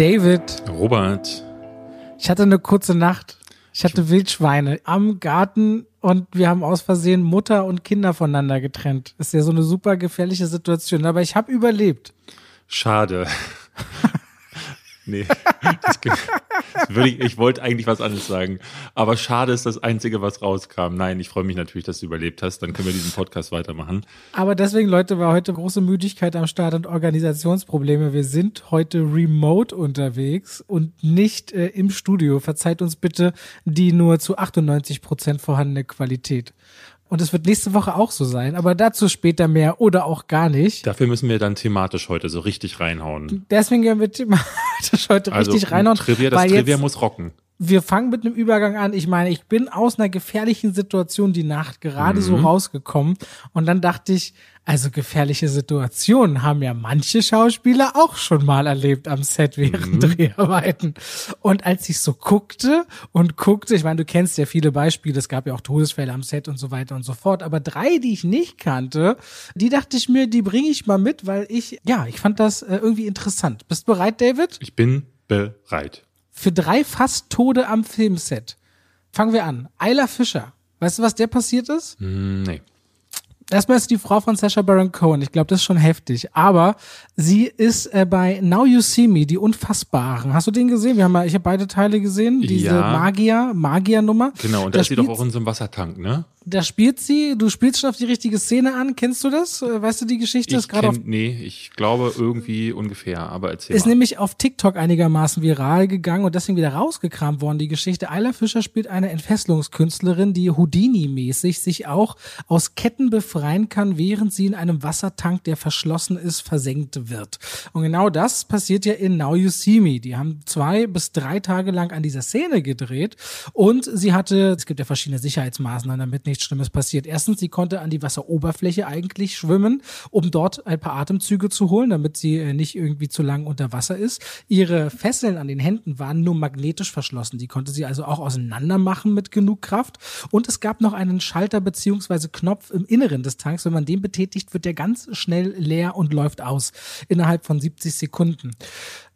David, Robert. ich hatte eine kurze Nacht. Ich hatte Wildschweine am Garten und wir haben aus Versehen Mutter und Kinder voneinander getrennt. Ist ja so eine super gefährliche Situation, aber ich habe überlebt. Schade. Nee. Das, das würde ich, ich wollte eigentlich was anderes sagen. Aber schade ist das Einzige, was rauskam. Nein, ich freue mich natürlich, dass du überlebt hast. Dann können wir diesen Podcast weitermachen. Aber deswegen, Leute, war heute große Müdigkeit am Start und Organisationsprobleme. Wir sind heute remote unterwegs und nicht äh, im Studio. Verzeiht uns bitte die nur zu 98 Prozent vorhandene Qualität. Und es wird nächste Woche auch so sein, aber dazu später mehr oder auch gar nicht. Dafür müssen wir dann thematisch heute so richtig reinhauen. Deswegen werden wir thematisch heute Also richtig reinhauen. Trivia, das Trivia muss rocken. Wir fangen mit einem Übergang an. Ich meine, ich bin aus einer gefährlichen Situation die Nacht gerade so rausgekommen und dann dachte ich, also gefährliche Situationen haben ja manche Schauspieler auch schon mal erlebt am Set während Dreharbeiten. Und als ich so guckte und guckte, ich meine, du kennst ja viele Beispiele, es gab ja auch Todesfälle am Set und so weiter und so fort, aber drei, die ich nicht kannte, die dachte ich mir, die bringe ich mal mit, weil ich, ja, ich fand das äh, irgendwie interessant. Bist du bereit, David? Ich bin bereit. Für drei fast Tode am Filmset. Fangen wir an. Ayla Fischer. Weißt du, was der passiert ist? Hm, nee. Erstmal ist die Frau von Sacha Baron Cohen. Ich glaube, das ist schon heftig. Aber sie ist äh, bei Now You See Me, die Unfassbaren. Hast du den gesehen? Wir haben ja, ich habe beide Teile gesehen. Diese Ja. Magier, Magier-Nummer. Genau, und da ist sie doch auch in so einem Wassertank, ne? Da spielt sie, du spielst schon auf die richtige Szene an. Kennst du das? Äh, Weißt du die Geschichte? Ich ist gerade auf kenn, nee, ich glaube irgendwie ungefähr, aber erzähl ist mal. nämlich auf TikTok einigermaßen viral gegangen und deswegen wieder rausgekramt worden, die Geschichte. Ayla Fischer spielt eine Entfesselungskünstlerin, die Houdini-mäßig sich auch aus Ketten befreien kann, während sie in einem Wassertank, der verschlossen ist, versenkt wird. Und genau das passiert ja in Now You See Me. Die haben zwei bis drei Tage lang an dieser Szene gedreht und sie hatte, es gibt ja verschiedene Sicherheitsmaßnahmen, damit nichts Schlimmes passiert. Erstens, sie konnte an die Wasseroberfläche eigentlich schwimmen, um dort ein paar Atemzüge zu holen, damit sie äh, nicht irgendwie zu lang unter Wasser ist. Ihre Fesseln an den Händen waren nur magnetisch verschlossen. Die konnte sie also auch auseinander machen mit genug Kraft. Und es gab noch einen Schalter beziehungsweise Knopf im Inneren des Tanks. Wenn man den betätigt, wird der ganz schnell leer und läuft aus innerhalb von 70 Sekunden.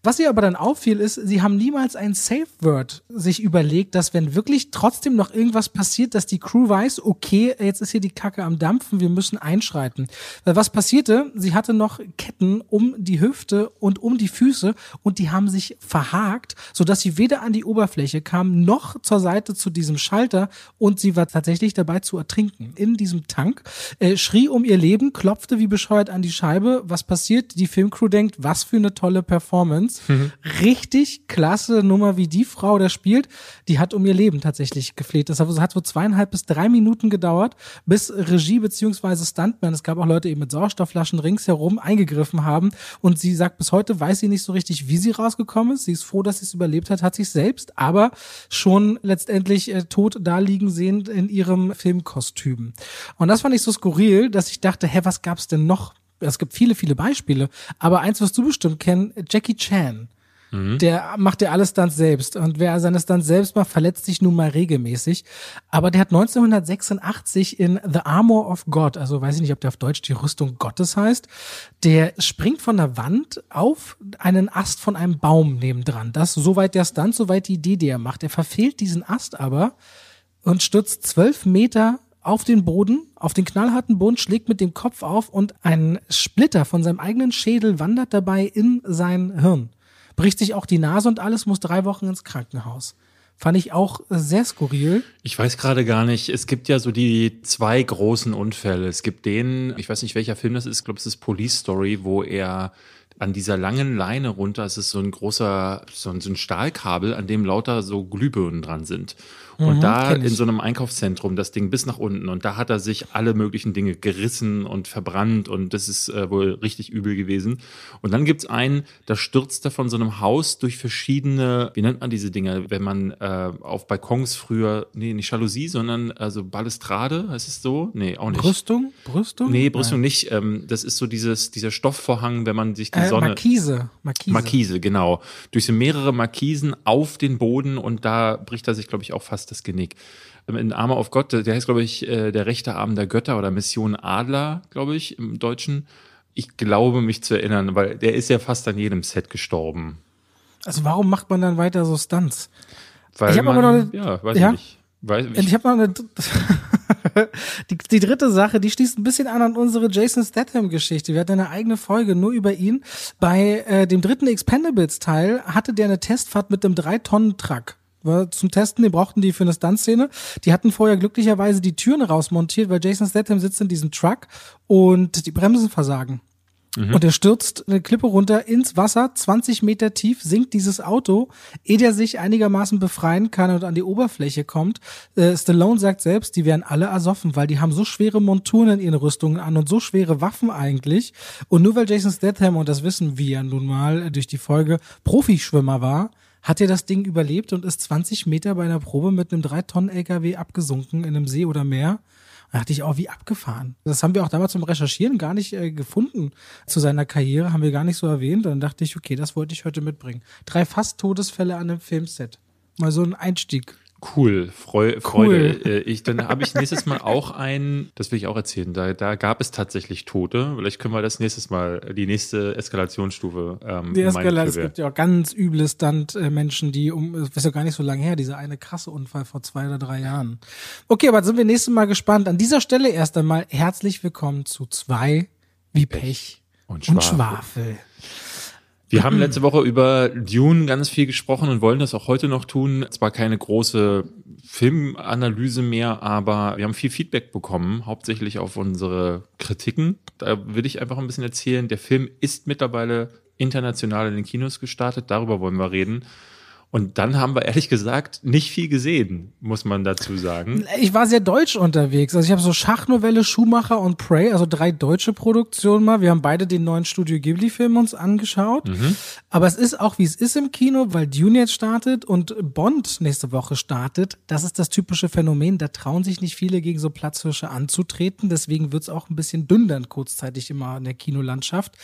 Was ihr aber dann auffiel, ist, sie haben niemals ein Safe Word sich überlegt, dass wenn wirklich trotzdem noch irgendwas passiert, dass die Crew weiß, okay, jetzt ist hier die Kacke am Dampfen, wir müssen einschreiten. Weil was passierte? Sie hatte noch Ketten um die Hüfte und um die Füße und die haben sich verhakt, sodass sie weder an die Oberfläche kam, noch zur Seite zu diesem Schalter und sie war tatsächlich dabei zu ertrinken in diesem Tank, äh, schrie um ihr Leben, klopfte wie bescheuert an die Scheibe. Was passiert? Die Filmcrew denkt, was für eine tolle Performance. Richtig klasse Nummer, wie die Frau da spielt. Die hat um ihr Leben tatsächlich gefleht. Das hat so zweieinhalb bis drei Minuten gedauert, bis Regie beziehungsweise Stuntman, es gab auch Leute eben mit Sauerstoffflaschen ringsherum eingegriffen haben. Und sie sagt, bis heute weiß sie nicht so richtig, wie sie rausgekommen ist. Sie ist froh, dass sie es überlebt hat, hat sich selbst, aber schon letztendlich äh, tot da liegen sehend in ihrem Filmkostüm. Und das fand ich so skurril, dass ich dachte, hä, was gab's denn noch? Es gibt viele, viele Beispiele, aber eins, was du bestimmt kennst, Jackie Chan. Der macht ja alles Stunts selbst. Und wer seine Stunts selbst macht, verletzt sich nun mal regelmäßig. Aber der hat 1986 in The Armor of God, also weiß ich nicht, ob der auf Deutsch die Rüstung Gottes heißt, der springt von der Wand auf einen Ast von einem Baum nebendran. Das soweit der Stunt, soweit die Idee, die er macht. Er verfehlt diesen Ast aber und stürzt zwölf Meter auf den Boden, auf den knallharten Boden, schlägt mit dem Kopf auf und ein Splitter von seinem eigenen Schädel wandert dabei in sein Hirn. Bricht sich auch die Nase und alles, muss drei Wochen ins Krankenhaus. Fand ich auch sehr skurril. Ich weiß gerade gar nicht. Es gibt ja so die zwei großen Unfälle. Es gibt den, ich weiß nicht, welcher Film das ist, ich glaube, es ist Police Story, wo er an dieser langen Leine runter, es ist so ein großer, so ein, so ein Stahlkabel, an dem lauter so Glühbirnen dran sind. Und da kenn ich. in so einem Einkaufszentrum das Ding bis nach unten und da hat er sich alle möglichen Dinge gerissen und verbrannt und das ist äh, wohl richtig übel gewesen. Und dann gibt's einen, da stürzt er von so einem Haus durch verschiedene, wie nennt man diese Dinge, wenn man äh, auf Balkons früher, nee, nicht Jalousie, sondern also Balustrade, heißt es so? Nee, auch nicht. Brüstung? Brüstung? Nee, Brüstung nicht. Ähm, das ist so dieses, dieser Stoffvorhang, wenn man sich die Äh, Sonne. Markise. Markise. Markise, genau. Durch so mehrere Markisen auf den Boden und da bricht er sich, glaube ich, auch fast das Genick. Ähm, In Arme auf Gott, der heißt, glaube ich, äh, der rechte Arm der Götter oder Mission Adler, glaube ich, im Deutschen. Ich glaube, mich zu erinnern, weil der ist ja fast an jedem Set gestorben. Also warum macht man dann weiter so Stunts? Weil Ich hab man, aber noch eine- ja, weiß Ja? ich nicht. Weiß, Und ich habe noch eine. die, die dritte Sache, die schließt ein bisschen an an unsere Jason Statham-Geschichte. Wir hatten eine eigene Folge nur über ihn. Bei äh, dem dritten Expendables-Teil hatte der eine Testfahrt mit einem 3-Tonnen-Truck. War zum Testen, die brauchten die für eine Stuntszene. Die hatten vorher glücklicherweise die Türen rausmontiert, weil Jason Statham sitzt in diesem Truck und die Bremsen versagen. Und er stürzt eine Klippe runter ins Wasser, 20 Meter tief, sinkt dieses Auto, ehe der sich einigermaßen befreien kann und an die Oberfläche kommt. Äh, Stallone sagt selbst, die wären alle ersoffen, weil die haben so schwere Monturen in ihren Rüstungen an und so schwere Waffen eigentlich. Und nur weil Jason Statham, und das wissen wir ja nun mal durch die Folge, Profischwimmer war, hat er das Ding überlebt und ist 20 Meter bei einer Probe mit einem 3-Tonnen-LKW abgesunken in einem See oder Meer. Da dachte ich auch, wie abgefahren. Das haben wir auch damals zum Recherchieren gar nicht äh, gefunden zu seiner Karriere, haben wir gar nicht so erwähnt. Dann dachte ich, okay, das wollte ich heute mitbringen. Drei fast Todesfälle an einem Filmset. Mal so ein Einstieg. Cool, Freu Freude. Äh, Ich, dann habe ich nächstes Mal auch ein, das will ich auch erzählen, da, da gab es tatsächlich Tote. Vielleicht können wir das nächstes Mal, die nächste Eskalationsstufe ähm, Die Eskalation, es gibt ja auch ganz üble Stunt-Menschen, die um, das ist ja gar nicht so lange her, dieser eine krasse Unfall vor zwei oder drei Jahren. Okay, aber sind wir nächstes Mal gespannt. An dieser Stelle erst einmal herzlich willkommen zu zwei wie Pech und und Schwafel. Schwafel. Wir haben letzte Woche über Dune ganz viel gesprochen und wollen das auch heute noch tun. Zwar keine große Filmanalyse mehr, aber wir haben viel Feedback bekommen, hauptsächlich auf unsere Kritiken. Da will ich einfach ein bisschen erzählen. Der Film ist mittlerweile international in den Kinos gestartet. Darüber wollen wir reden. Und dann haben wir ehrlich gesagt nicht viel gesehen, muss man dazu sagen. Ich war sehr deutsch unterwegs. Also ich habe so Schachnovelle, Schumacher und Prey, also drei deutsche Produktionen mal. Wir haben beide den neuen Studio Ghibli-Film uns angeschaut. Aber es ist auch, wie es ist im Kino, weil Dune jetzt startet und Bond nächste Woche startet. Das ist das typische Phänomen. Da trauen sich nicht viele gegen so Platzhirsche anzutreten. Deswegen wird's auch ein bisschen dünn dann kurzzeitig immer in der Kinolandschaft.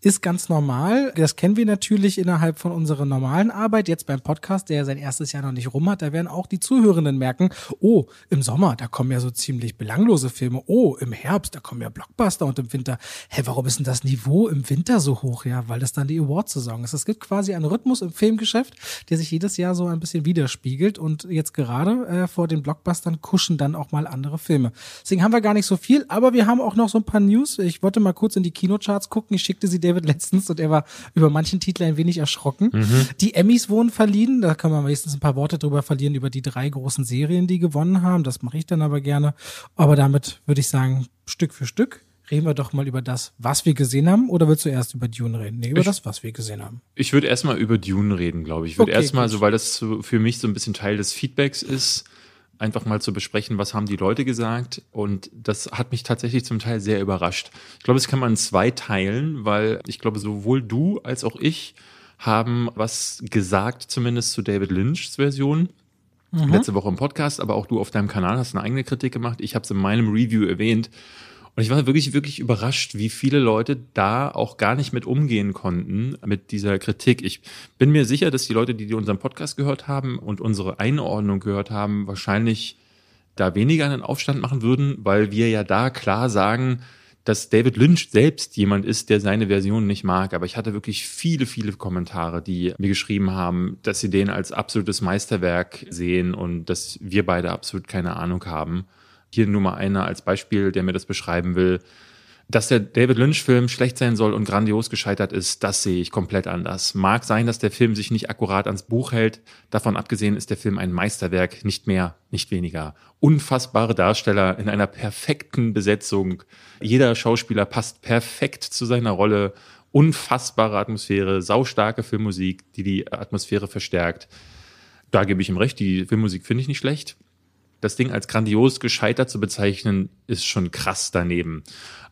Ist ganz normal. Das kennen wir natürlich innerhalb von unserer normalen Arbeit. Jetzt beim Podcast, der ja sein erstes Jahr noch nicht rum hat, da werden auch die Zuhörenden merken, oh, im Sommer, da kommen ja so ziemlich belanglose Filme. Oh, im Herbst, da kommen ja Blockbuster und im Winter. Hä, warum ist denn das Niveau im Winter so hoch? Ja, weil das dann die Award-Saison ist. Es gibt quasi einen Rhythmus im Filmgeschäft, der sich jedes Jahr so ein bisschen widerspiegelt und jetzt gerade äh, vor den Blockbustern kuschen dann auch mal andere Filme. Deswegen haben wir gar nicht so viel, aber wir haben auch noch so ein paar News. Ich wollte mal kurz in die Kinocharts gucken. Ich schickte sie David letztens und er war über manchen Titel ein wenig erschrocken. Die Emmys wurden verliehen. Da kann man wenigstens ein paar Worte drüber verlieren über die drei großen Serien, die gewonnen haben. Das mache ich dann aber gerne. Aber damit würde ich sagen, Stück für Stück reden wir doch mal über das, was wir gesehen haben. Oder willst du erst über Dune reden? Nee, über Ich- das, was wir gesehen haben. Ich würde erstmal über Dune reden, glaube ich. Ich würde Okay, erstmal, so weil das für mich so ein bisschen Teil des Feedbacks ist, einfach mal zu besprechen, was haben die Leute gesagt. Und das hat mich tatsächlich zum Teil sehr überrascht. Ich glaube, es kann man in zwei teilen, weil ich glaube, sowohl du als auch ich haben was gesagt, zumindest zu David Lynchs Version. Letzte Woche im Podcast, aber auch du auf deinem Kanal hast eine eigene Kritik gemacht. Ich habe es in meinem Review erwähnt. Und ich war wirklich, wirklich überrascht, wie viele Leute da auch gar nicht mit umgehen konnten mit dieser Kritik. Ich bin mir sicher, dass die Leute, die unseren Podcast gehört haben und unsere Einordnung gehört haben, wahrscheinlich da weniger einen Aufstand machen würden, weil wir ja da klar sagen, dass David Lynch selbst jemand ist, der seine Version nicht mag. Aber ich hatte wirklich viele, viele Kommentare, die mir geschrieben haben, dass sie den als absolutes Meisterwerk sehen und dass wir beide absolut keine Ahnung haben. Hier nur mal einer als Beispiel, der mir das beschreiben will. Dass der David Lynch-Film schlecht sein soll und grandios gescheitert ist, das sehe ich komplett anders. Mag sein, dass der Film sich nicht akkurat ans Buch hält. Davon abgesehen ist der Film ein Meisterwerk, nicht mehr, nicht weniger. Unfassbare Darsteller in einer perfekten Besetzung. Jeder Schauspieler passt perfekt zu seiner Rolle. Unfassbare Atmosphäre, saustarke Filmmusik, die die Atmosphäre verstärkt. Da gebe ich ihm recht, die Filmmusik finde ich nicht schlecht das Ding als grandios gescheitert zu bezeichnen, ist schon krass daneben.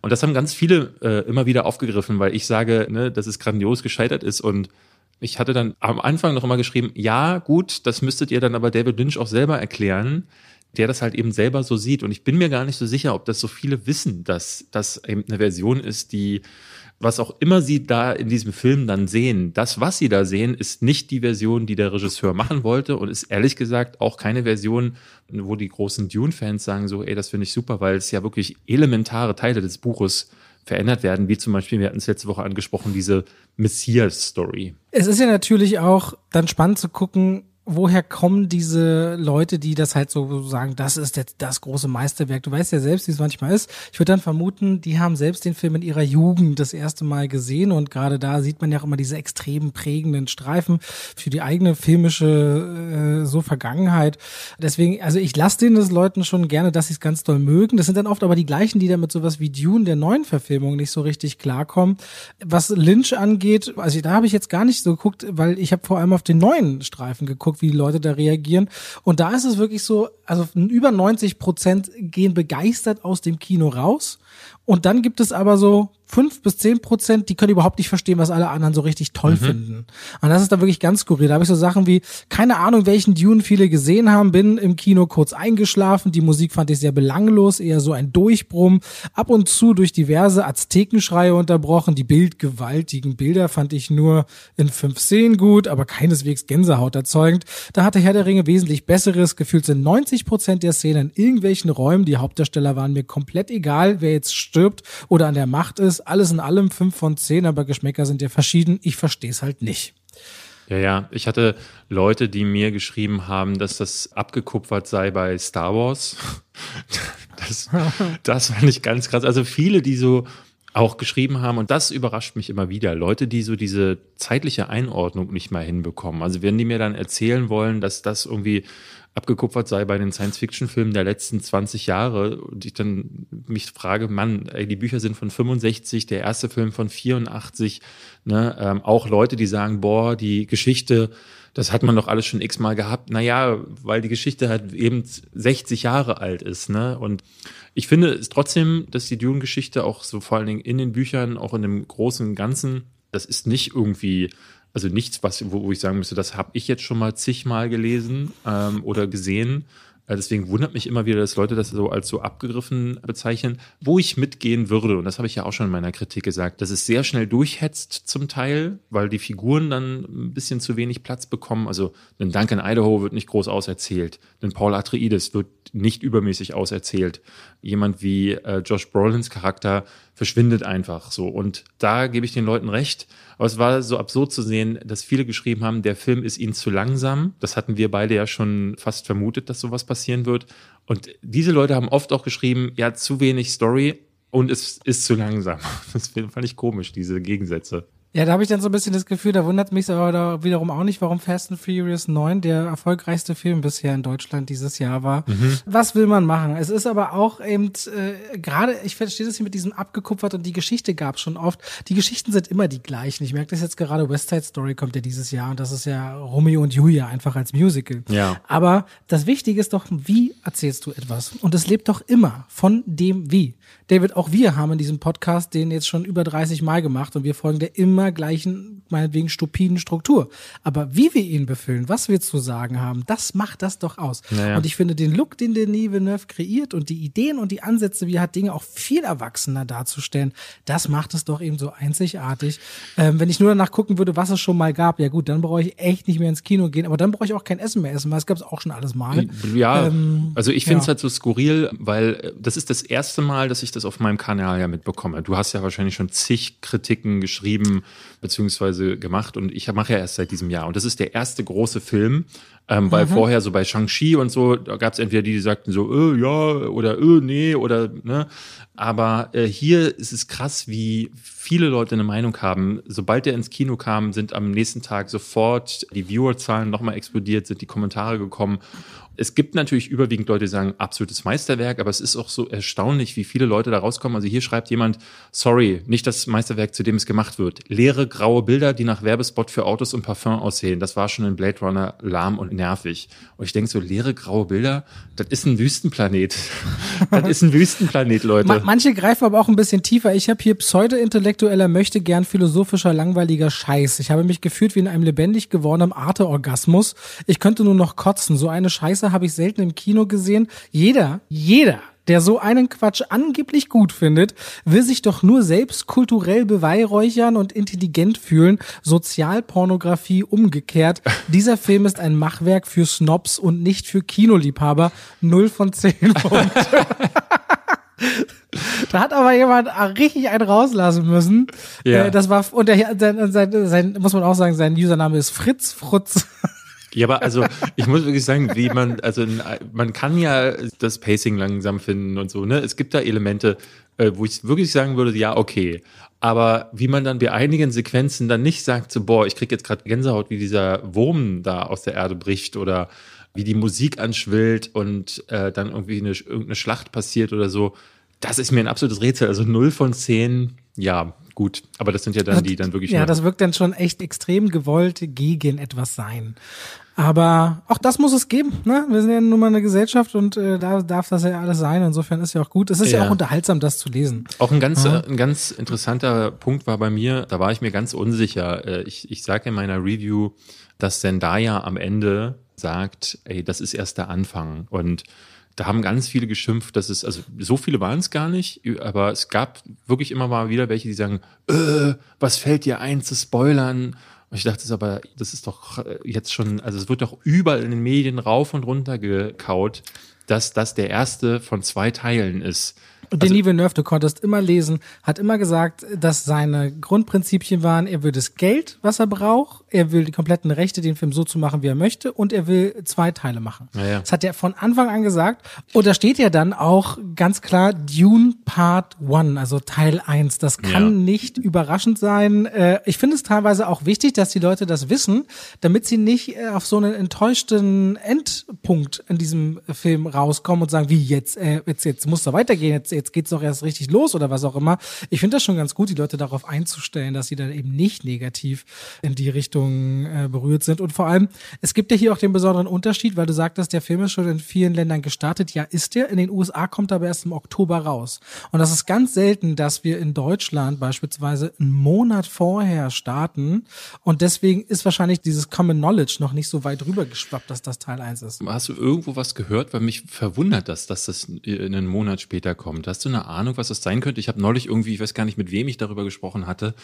Und das haben ganz viele äh, immer wieder aufgegriffen, weil ich sage, ne, dass es grandios gescheitert ist. Und ich hatte dann am Anfang noch immer geschrieben, ja, gut, das müsstet ihr dann aber David Lynch auch selber erklären, der das halt eben selber so sieht. Und ich bin mir gar nicht so sicher, ob das so viele wissen, dass das eben eine Version ist, die was auch immer sie da in diesem Film dann sehen, das, was sie da sehen, ist nicht die Version, die der Regisseur machen wollte und ist ehrlich gesagt auch keine Version, wo die großen Dune-Fans sagen so, ey, das finde ich super, weil es ja wirklich elementare Teile des Buches verändert werden, wie zum Beispiel, wir hatten es letzte Woche angesprochen, diese Messias-Story. Es ist ja natürlich auch dann spannend zu gucken, woher kommen diese Leute, die das halt so sagen, das ist jetzt das große Meisterwerk. Du weißt ja selbst, wie es manchmal ist. Ich würde dann vermuten, die haben selbst den Film in ihrer Jugend das erste Mal gesehen und gerade da sieht man ja auch immer diese extrem prägenden Streifen für die eigene filmische äh, so Vergangenheit. Deswegen, also ich lasse denen das Leuten schon gerne, dass sie es ganz doll mögen. Das sind dann oft aber die gleichen, die dann mit sowas wie Dune der neuen Verfilmung nicht so richtig klarkommen. Was Lynch angeht, also da habe ich jetzt gar nicht so geguckt, weil ich habe vor allem auf den neuen Streifen geguckt wie die Leute da reagieren. Und da ist es wirklich so, also über 90 Prozent gehen begeistert aus dem Kino raus. Und dann gibt es aber so fünf bis zehn Prozent, die können überhaupt nicht verstehen, was alle anderen so richtig toll mhm. finden. Und das ist dann wirklich ganz skurril. Da habe ich so Sachen wie, keine Ahnung, welchen Dune viele gesehen haben, bin im Kino kurz eingeschlafen, die Musik fand ich sehr belanglos, eher so ein Durchbrumm, ab und zu durch diverse Aztekenschreie unterbrochen, die bildgewaltigen Bilder fand ich nur in fünf Szenen gut, aber keineswegs Gänsehaut erzeugend. Da hatte Herr der Ringe wesentlich besseres, gefühlt sind 90 Prozent der Szenen in irgendwelchen Räumen, die Hauptdarsteller waren mir komplett egal, wer jetzt stirbt oder an der Macht ist, alles in allem fünf von zehn, aber Geschmäcker sind ja verschieden. Ich verstehe es halt nicht. Ja, ja. Ich hatte Leute, die mir geschrieben haben, dass das abgekupfert sei bei Star Wars. Das, das fand ich ganz krass. Also viele, die so auch geschrieben haben, und das überrascht mich immer wieder, Leute, die so diese zeitliche Einordnung nicht mal hinbekommen. Also wenn die mir dann erzählen wollen, dass das irgendwie abgekupfert sei bei den Science-Fiction-Filmen der letzten 20 Jahre und ich dann mich frage, Mann, ey, die Bücher sind von 65, der erste Film von 84, ne, ähm, auch Leute, die sagen, boah, die Geschichte, das hat man doch alles schon x-mal gehabt. Naja, weil die Geschichte halt eben 60 Jahre alt ist, ne, und ich finde es trotzdem, dass die Dune-Geschichte auch so vor allen Dingen in den Büchern, auch in dem großen Ganzen, das ist nicht irgendwie also nichts, was, wo, wo ich sagen müsste, das habe ich jetzt schon mal zigmal gelesen ähm, oder gesehen. Äh, deswegen wundert mich immer wieder, dass Leute das so als so abgegriffen bezeichnen, wo ich mitgehen würde. Und das habe ich ja auch schon in meiner Kritik gesagt, dass es sehr schnell durchhetzt zum Teil, weil die Figuren dann ein bisschen zu wenig Platz bekommen. Also ein Duncan Idaho wird nicht groß auserzählt. Ein Paul Atreides wird nicht übermäßig auserzählt. Jemand wie äh, Josh Brolins Charakter verschwindet einfach so. Und da gebe ich den Leuten recht. Aber es war so absurd zu sehen, dass viele geschrieben haben, der Film ist ihnen zu langsam. Das hatten wir beide ja schon fast vermutet, dass sowas passieren wird. Und diese Leute haben oft auch geschrieben, ja, zu wenig Story und es ist zu langsam. Das fand ich komisch, diese Gegensätze. Ja, da habe ich dann so ein bisschen das Gefühl, da wundert mich aber wiederum auch nicht, warum Fast and Furious 9 der erfolgreichste Film bisher in Deutschland dieses Jahr war. Mhm. Was will man machen? Es ist aber auch eben, äh, gerade, ich verstehe das hier mit diesem abgekupfert und die Geschichte gab es schon oft. Die Geschichten sind immer die gleichen. Ich merke das jetzt gerade, West Side Story kommt ja dieses Jahr und das ist ja Romeo und Julia einfach als Musical. Ja. Aber das Wichtige ist doch, wie erzählst du etwas? Und es lebt doch immer von dem Wie. David, auch wir haben in diesem Podcast den jetzt schon über 30 Mal gemacht und wir folgen der immer gleichen, meinetwegen stupiden Struktur. Aber wie wir ihn befüllen, was wir zu sagen haben, das macht das doch aus. Naja. Und ich finde den Look, den Denis Villeneuve kreiert und die Ideen und die Ansätze, wie er hat, Dinge auch viel erwachsener darzustellen, das macht es doch eben so einzigartig. Ähm, wenn ich nur danach gucken würde, was es schon mal gab, ja gut, dann brauche ich echt nicht mehr ins Kino gehen, aber dann brauche ich auch kein Essen mehr essen, weil es gab es auch schon alles mal. Ja, ähm, also ich finde es ja. halt so skurril, weil äh, das ist das erste Mal, dass ich das auf meinem Kanal ja mitbekomme. Du hast ja wahrscheinlich schon zig Kritiken geschrieben beziehungsweise gemacht und ich mache ja erst seit diesem Jahr. Und das ist der erste große Film, ähm, weil mhm. vorher so bei Shang-Chi und so, da gab es entweder die, die sagten so, äh, ja, oder äh, nee, oder ne. Aber äh, hier ist es krass, wie viele Leute eine Meinung haben. Sobald der ins Kino kam, sind am nächsten Tag sofort die Viewerzahlen nochmal explodiert, sind die Kommentare gekommen es gibt natürlich überwiegend Leute, die sagen, absolutes Meisterwerk, aber es ist auch so erstaunlich, wie viele Leute da rauskommen. Also hier schreibt jemand, sorry, nicht das Meisterwerk, zu dem es gemacht wird. Leere graue Bilder, die nach Werbespot für Autos und Parfum aussehen. Das war schon in Blade Runner lahm und nervig. Und ich denke so, leere graue Bilder, das ist ein Wüstenplanet. das ist ein Wüstenplanet, Leute. Manche greifen aber auch ein bisschen tiefer. Ich habe hier pseudo-intellektueller, möchte gern philosophischer, langweiliger Scheiß. Ich habe mich gefühlt wie in einem lebendig gewordenen Arte-Orgasmus. Ich könnte nur noch kotzen. So eine Scheiße Scheiße habe ich selten im Kino gesehen. Jeder, jeder, der so einen Quatsch angeblich gut findet, will sich doch nur selbst kulturell beweihräuchern und intelligent fühlen. Sozialpornografie umgekehrt. Dieser Film ist ein Machwerk für Snobs und nicht für Kinoliebhaber. Null von zehn Punkte. Da hat aber jemand richtig einen rauslassen müssen. Ja. Äh, Das war, und der, sein, sein, sein, muss man auch sagen, sein Username ist Fritz Frutz. Ja, aber also ich muss wirklich sagen, wie man, also man kann ja das Pacing langsam finden und so, ne? Es gibt da Elemente, äh, wo ich wirklich sagen würde, ja, okay. Aber wie man dann bei einigen Sequenzen dann nicht sagt, so, boah, ich krieg jetzt gerade Gänsehaut, wie dieser Wurm da aus der Erde bricht oder wie die Musik anschwillt und äh, dann irgendwie eine, irgendeine Schlacht passiert oder so, das ist mir ein absolutes Rätsel. Also null von zehn, ja, gut. Aber das sind ja dann die dann wirklich Ja, das wirkt dann schon echt extrem gewollt gegen etwas sein. Aber auch das muss es geben. Ne? Wir sind ja nun mal eine Gesellschaft und äh, da darf das ja alles sein. Insofern ist ja auch gut. Es ist ja, Ja. auch unterhaltsam, das zu lesen. Auch ein ganz, äh, ein ganz interessanter Punkt war bei mir, da war ich mir ganz unsicher. Äh, Ich, ich sage in meiner Review, dass Zendaya am Ende sagt, ey, das ist erst der Anfang. Und da haben ganz viele geschimpft, dass es, also so viele waren es gar nicht, aber es gab wirklich immer mal wieder welche, die sagen, äh, was fällt dir ein zu spoilern? Und ich dachte, das ist aber, das ist doch äh, jetzt schon, also es wird doch überall in den Medien rauf und runter gekaut, dass das der erste von zwei Teilen ist. Und Denis Villeneuve, du konntest immer lesen, hat immer gesagt, dass seine Grundprinzipien waren, er will das Geld, was er braucht, er will die kompletten Rechte, den Film so zu machen, wie er möchte, und er will zwei Teile machen. Ja, ja. Das hat er von Anfang an gesagt. Und da steht ja dann auch ganz klar Dune Part One, also Teil 1. Das kann Ja. nicht überraschend sein. Äh, Ich finde es teilweise auch wichtig, dass die Leute das wissen, damit sie nicht äh, auf so einen enttäuschten Endpunkt in diesem Film rauskommen und sagen, wie jetzt, äh, jetzt, jetzt muss da weitergehen, jetzt, jetzt geht's doch erst richtig los oder was auch immer. Ich finde das schon ganz gut, die Leute darauf einzustellen, dass sie dann eben nicht negativ in die Richtung äh, berührt sind. Und vor allem, es gibt ja hier auch den besonderen Unterschied, weil du sagtest, der Film ist schon in vielen Ländern gestartet. Ja, ist der. In den USA kommt er aber erst im Oktober raus. Und das ist ganz selten, dass wir in Deutschland beispielsweise einen Monat vorher starten. Und deswegen ist wahrscheinlich dieses Common Knowledge noch nicht so weit rübergeschwappt, dass das Teil 1 ist. Hast du irgendwo was gehört? Weil mich verwundert das, dass das in einen Monat später kommt. Hast du eine Ahnung, was das sein könnte? Ich habe neulich irgendwie, ich weiß gar nicht, mit wem ich darüber gesprochen hatte,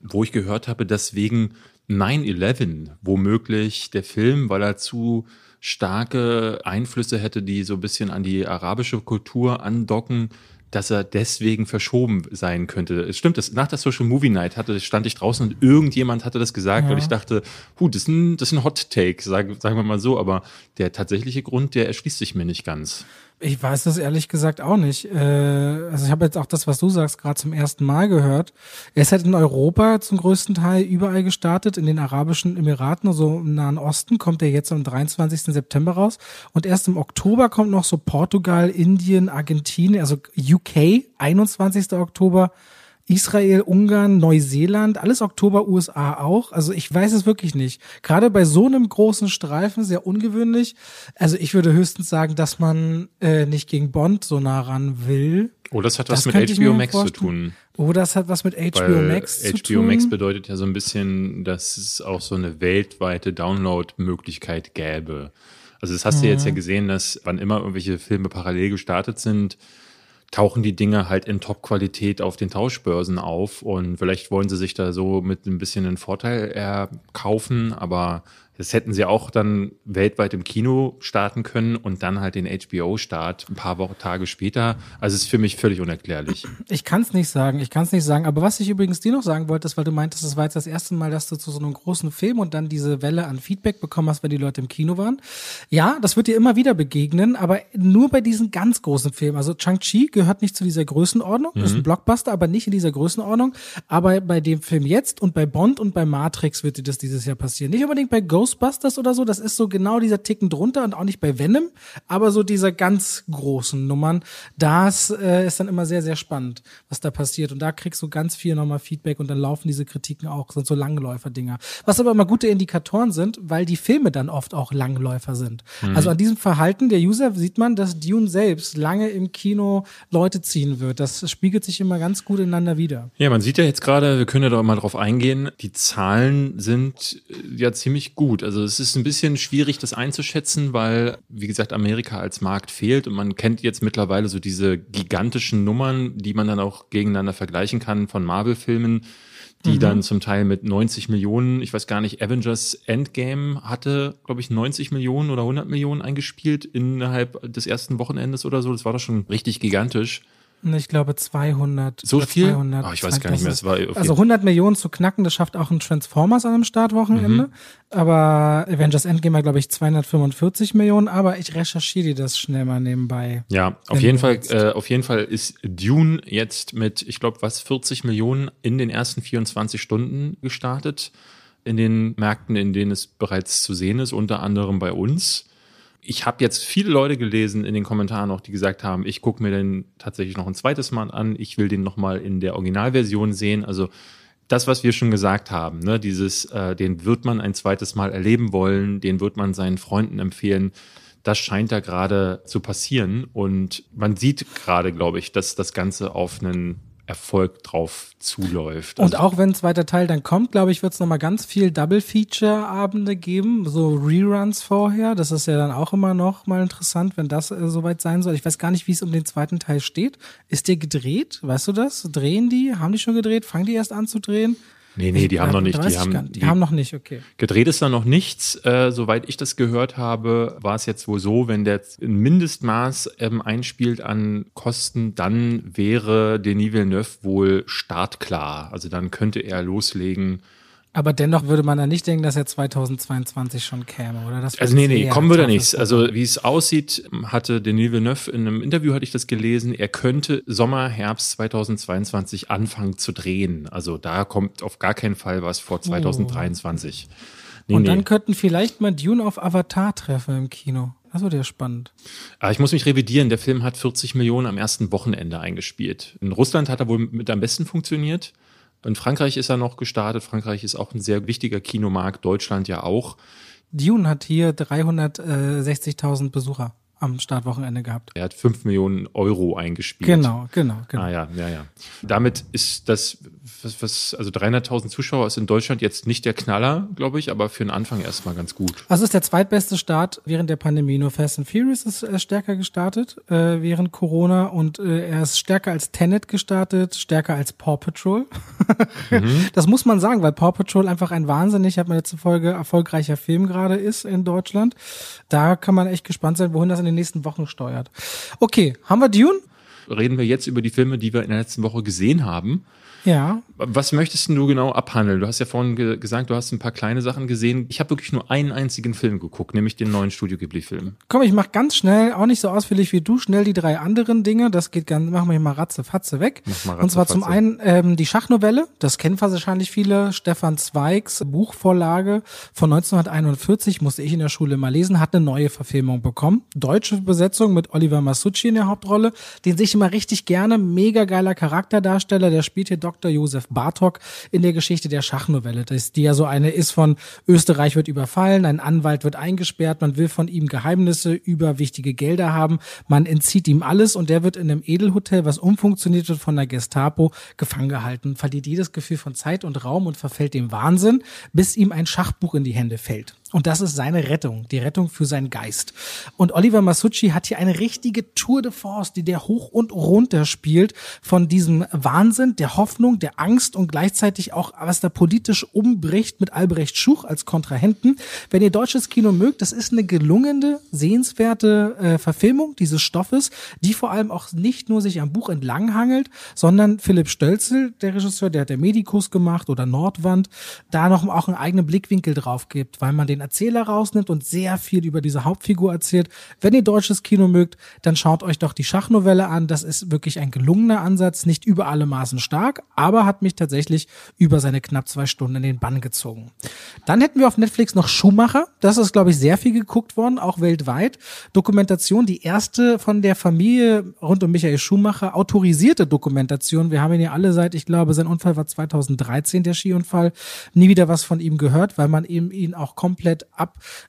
wo ich gehört habe, dass wegen 9-11 womöglich der Film, weil er zu starke Einflüsse hätte, die so ein bisschen an die arabische Kultur andocken, dass er deswegen verschoben sein könnte. Es stimmt, das, nach der Social Movie Night hatte, stand ich draußen und irgendjemand hatte das gesagt, weil ich dachte, hu, das ist ein, das ist ein Hot Take, sagen, sagen wir mal so, aber der tatsächliche Grund, der erschließt sich mir nicht ganz. Ich weiß das ehrlich gesagt auch nicht. Äh, also ich habe jetzt auch das, was du sagst, gerade zum ersten Mal gehört. Er ist halt in Europa zum größten Teil überall gestartet, in den Arabischen Emiraten, also im Nahen Osten, kommt er jetzt am 23. September raus. Und erst im Oktober kommt noch so Portugal, Indien, Argentinien, also UK, 21. Oktober. Israel, Ungarn, Neuseeland, alles Oktober, USA auch. Also ich weiß es wirklich nicht. Gerade bei so einem großen Streifen, sehr ungewöhnlich. Also ich würde höchstens sagen, dass man äh, nicht gegen Bond so nah ran will. Oh, das hat Das was mit könnte ich HBO Max zu tun. Oh, das hat was mit HBO Weil Max zu HBO tun. Max bedeutet ja so ein bisschen, dass es auch so eine weltweite Download-Möglichkeit gäbe. Also das hast du jetzt ja gesehen, dass wann immer irgendwelche Filme parallel gestartet sind, tauchen die Dinge halt in Top-Qualität auf den Tauschbörsen auf und vielleicht wollen sie sich da so mit ein bisschen einen Vorteil erkaufen, aber das hätten sie auch dann weltweit im Kino starten können und dann halt den HBO-Start ein paar Wochen, Tage später. Also es ist für mich völlig unerklärlich. Ich kann es nicht sagen, ich kann es nicht sagen. Aber was ich übrigens dir noch sagen wollte, ist, weil du meintest, es war jetzt das erste Mal, dass du zu so einem großen Film und dann diese Welle an Feedback bekommen hast, wenn die Leute im Kino waren. Ja, das wird dir immer wieder begegnen, aber nur bei diesen ganz großen Filmen. Also Chang-Chi gehört nicht zu dieser Größenordnung, ist ein Blockbuster, aber nicht in dieser Größenordnung. Aber bei dem Film jetzt und bei Bond und bei Matrix wird dir das dieses Jahr passieren. Nicht unbedingt bei Ghostbusters oder so, das ist so genau dieser Ticken drunter und auch nicht bei Venom, aber so dieser ganz großen Nummern. Das äh, ist dann immer sehr, sehr spannend, was da passiert. Und da kriegst du ganz viel nochmal Feedback und dann laufen diese Kritiken auch, sind so Langläufer-Dinger. Was aber immer gute Indikatoren sind, weil die Filme dann oft auch Langläufer sind. Also an diesem Verhalten der User sieht man, dass Dune selbst lange im Kino Leute ziehen wird. Das spiegelt sich immer ganz gut ineinander wieder. Ja, man sieht ja jetzt gerade, wir können ja doch mal drauf eingehen, die Zahlen sind äh, ja ziemlich gut. Also es ist ein bisschen schwierig, das einzuschätzen, weil, wie gesagt, Amerika als Markt fehlt und man kennt jetzt mittlerweile so diese gigantischen Nummern, die man dann auch gegeneinander vergleichen kann von Marvel-Filmen, die dann zum Teil mit 90 Millionen, ich weiß gar nicht, Avengers Endgame hatte, glaube ich, 90 Millionen oder 100 Millionen eingespielt innerhalb des ersten Wochenendes oder so. Das war doch schon richtig gigantisch. Ich glaube 200. So viel? 200, oh, ich weiß gar nicht mehr. Es war also 100 Millionen zu knacken, das schafft auch ein Transformers an einem Startwochenende. Mhm. Aber Avengers Endgame war, glaube ich, 245 Millionen. Aber ich recherchiere dir das schnell mal nebenbei. Ja, auf jeden Fall, äh, auf jeden Fall ist Dune jetzt mit, ich glaube, was, 40 Millionen in den ersten 24 Stunden gestartet. In den Märkten, in denen es bereits zu sehen ist, unter anderem bei uns ich habe jetzt viele Leute gelesen in den Kommentaren auch, die gesagt haben, ich gucke mir den tatsächlich noch ein zweites Mal an, ich will den nochmal in der Originalversion sehen. Also das, was wir schon gesagt haben, ne, dieses, äh, den wird man ein zweites Mal erleben wollen, den wird man seinen Freunden empfehlen. Das scheint da gerade zu passieren. Und man sieht gerade, glaube ich, dass das Ganze auf einen Erfolg drauf zuläuft. Und also auch wenn ein zweiter Teil dann kommt, glaube ich, wird es nochmal ganz viel Double-Feature-Abende geben, so Reruns vorher. Das ist ja dann auch immer noch mal interessant, wenn das äh, soweit sein soll. Ich weiß gar nicht, wie es um den zweiten Teil steht. Ist der gedreht? Weißt du das? Drehen die? Haben die schon gedreht? Fangen die erst an zu drehen? Nee, nee, die haben noch nicht. Die haben, die, die haben noch nicht, okay. Gedreht ist da noch nichts. Äh, soweit ich das gehört habe, war es jetzt wohl so, wenn der ein Mindestmaß ähm, einspielt an Kosten, dann wäre Denis Villeneuve wohl startklar. Also dann könnte er loslegen aber dennoch würde man da nicht denken, dass er 2022 schon käme, oder? Das also nee, nee, kommen würde er nicht. Also wie es aussieht, hatte Denis Villeneuve in einem Interview, hatte ich das gelesen, er könnte Sommer, Herbst 2022 anfangen zu drehen. Also da kommt auf gar keinen Fall was vor 2023. Oh. Nee, Und dann nee. könnten vielleicht mal Dune auf Avatar treffen im Kino. Das wird ja spannend. Aber ah, ich muss mich revidieren. Der Film hat 40 Millionen am ersten Wochenende eingespielt. In Russland hat er wohl mit am besten funktioniert. In Frankreich ist er noch gestartet. Frankreich ist auch ein sehr wichtiger Kinomarkt, Deutschland ja auch. Dune hat hier 360.000 Besucher am Startwochenende gehabt. Er hat 5 Millionen Euro eingespielt. Genau, genau, genau. Ah ja, ja, ja. Damit ist das, was, was also 300.000 Zuschauer ist in Deutschland jetzt nicht der Knaller, glaube ich, aber für den Anfang erstmal ganz gut. Also ist der zweitbeste Start während der Pandemie. Nur Fast and Furious ist äh, stärker gestartet äh, während Corona und äh, er ist stärker als Tenet gestartet, stärker als Paw Patrol. mhm. Das muss man sagen, weil Paw Patrol einfach ein wahnsinnig, habe mir letzte Folge erfolgreicher Film gerade ist in Deutschland. Da kann man echt gespannt sein, wohin das in den den nächsten Wochen steuert. Okay, haben wir Dune? Reden wir jetzt über die Filme, die wir in der letzten Woche gesehen haben. Ja. Was möchtest du genau abhandeln? Du hast ja vorhin ge gesagt, du hast ein paar kleine Sachen gesehen. Ich habe wirklich nur einen einzigen Film geguckt, nämlich den neuen Studio Ghibli-Film. Komm, ich mach ganz schnell, auch nicht so ausführlich wie du, schnell die drei anderen Dinge. Das geht ganz, machen wir mal ratze fatze weg. Mach mal ratze, Und zwar fatze. zum einen ähm, die Schachnovelle, das kennen wahrscheinlich viele, Stefan Zweigs Buchvorlage von 1941, musste ich in der Schule mal lesen, hat eine neue Verfilmung bekommen. Deutsche Besetzung mit Oliver Masucci in der Hauptrolle, den sehe ich immer richtig gerne, mega geiler Charakterdarsteller, der spielt hier Dr. Josef Bartok in der Geschichte der Schachnovelle, die ja so eine ist von Österreich wird überfallen, ein Anwalt wird eingesperrt, man will von ihm Geheimnisse über wichtige Gelder haben, man entzieht ihm alles und der wird in einem Edelhotel, was umfunktioniert wird von der Gestapo, gefangen gehalten, verliert jedes Gefühl von Zeit und Raum und verfällt dem Wahnsinn, bis ihm ein Schachbuch in die Hände fällt. Und das ist seine Rettung, die Rettung für seinen Geist. Und Oliver Masucci hat hier eine richtige Tour de Force, die der hoch und runter spielt von diesem Wahnsinn, der Hoffnung, der Angst und gleichzeitig auch, was da politisch umbricht mit Albrecht Schuch als Kontrahenten. Wenn ihr deutsches Kino mögt, das ist eine gelungene, sehenswerte äh, Verfilmung dieses Stoffes, die vor allem auch nicht nur sich am Buch entlanghangelt, sondern Philipp Stölzel, der Regisseur, der hat der Medikus gemacht oder Nordwand, da noch auch einen eigenen Blickwinkel drauf gibt, weil man den Erzähler rausnimmt und sehr viel über diese Hauptfigur erzählt. Wenn ihr deutsches Kino mögt, dann schaut euch doch die Schachnovelle an. Das ist wirklich ein gelungener Ansatz, nicht über alle Maßen stark, aber hat mich tatsächlich über seine knapp zwei Stunden in den Bann gezogen. Dann hätten wir auf Netflix noch Schumacher. Das ist, glaube ich, sehr viel geguckt worden, auch weltweit. Dokumentation, die erste von der Familie rund um Michael Schumacher, autorisierte Dokumentation. Wir haben ihn ja alle seit, ich glaube, sein Unfall war 2013, der Skiunfall, nie wieder was von ihm gehört, weil man eben ihn auch komplett komplett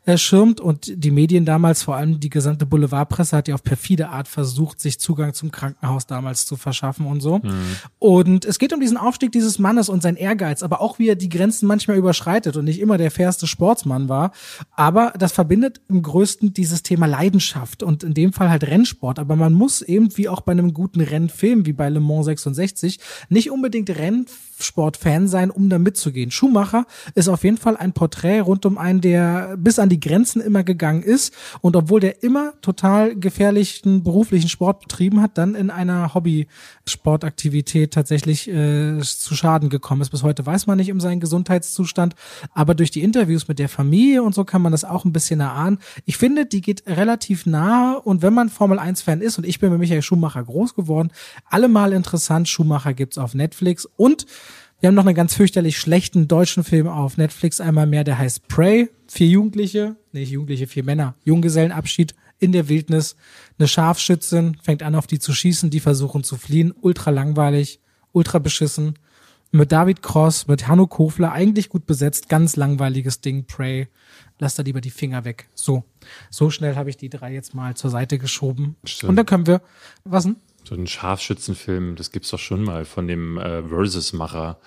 abschirmt und die Medien damals, vor allem die gesamte Boulevardpresse, hat ja auf perfide Art versucht, sich Zugang zum Krankenhaus damals zu verschaffen und so. Mhm. Und es geht um diesen Aufstieg dieses Mannes und sein Ehrgeiz, aber auch wie er die Grenzen manchmal überschreitet und nicht immer der fairste Sportsmann war. Aber das verbindet im größten dieses Thema Leidenschaft und in dem Fall halt Rennsport. Aber man muss eben wie auch bei einem guten Rennfilm wie bei Le Mans 66 nicht unbedingt Rennsportfan sein, um da mitzugehen. Schumacher ist auf jeden Fall ein Porträt rund um einen der der bis an die Grenzen immer gegangen ist und obwohl der immer total gefährlichen beruflichen Sport betrieben hat, dann in einer Hobby-Sportaktivität tatsächlich äh, zu Schaden gekommen ist. Bis heute weiß man nicht um seinen Gesundheitszustand, aber durch die Interviews mit der Familie und so kann man das auch ein bisschen erahnen. Ich finde, die geht relativ nahe und wenn man Formel 1-Fan ist und ich bin mit Michael Schumacher groß geworden, allemal interessant. Schumacher gibt's auf Netflix und wir haben noch einen ganz fürchterlich schlechten deutschen Film auf Netflix einmal mehr, der heißt Prey. Vier Jugendliche, nicht Jugendliche, vier Männer. Junggesellenabschied in der Wildnis. Eine Scharfschützin fängt an, auf die zu schießen, die versuchen zu fliehen. Ultra langweilig, ultra beschissen. Mit David Cross, mit Hanno Kofler, eigentlich gut besetzt, ganz langweiliges Ding, Prey. Lass da lieber die Finger weg. So, so schnell habe ich die drei jetzt mal zur Seite geschoben. Stimmt. Und dann können wir, was denn? So ein Scharfschützenfilm, das gibt's doch schon mal von dem äh, Versus-Macher.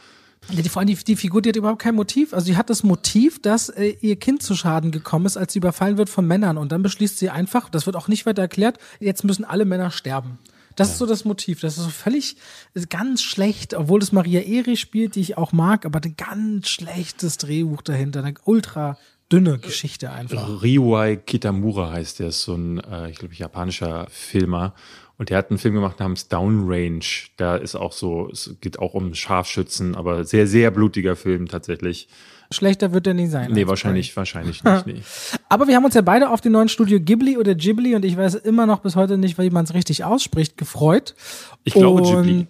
Ja, die, vor allem die, die Figur, die hat überhaupt kein Motiv. Also sie hat das Motiv, dass äh, ihr Kind zu Schaden gekommen ist, als sie überfallen wird von Männern. Und dann beschließt sie einfach, das wird auch nicht weiter erklärt, jetzt müssen alle Männer sterben. Das ist so das Motiv. Das ist so völlig ist ganz schlecht, obwohl es Maria Eri spielt, die ich auch mag, aber ein ganz schlechtes Drehbuch dahinter. Eine ultra dünne Geschichte einfach. Ryuai Kitamura heißt der, ist so ein, äh, ich glaube, japanischer Filmer. Und der hat einen Film gemacht namens Downrange. Da ist auch so, es geht auch um Scharfschützen, aber sehr, sehr blutiger Film tatsächlich. Schlechter wird er nicht sein. Nee, wahrscheinlich, wahrscheinlich nicht. Nee. Aber wir haben uns ja beide auf den neuen Studio Ghibli oder Ghibli und ich weiß immer noch bis heute nicht, wie man es richtig ausspricht, gefreut. Ich glaube und, Ghibli.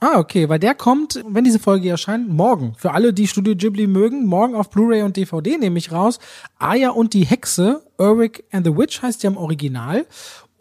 Ah, okay, weil der kommt, wenn diese Folge erscheint, morgen. Für alle, die Studio Ghibli mögen, morgen auf Blu-ray und DVD nehme ich raus. Aya und die Hexe, Eric and the Witch heißt ja im Original.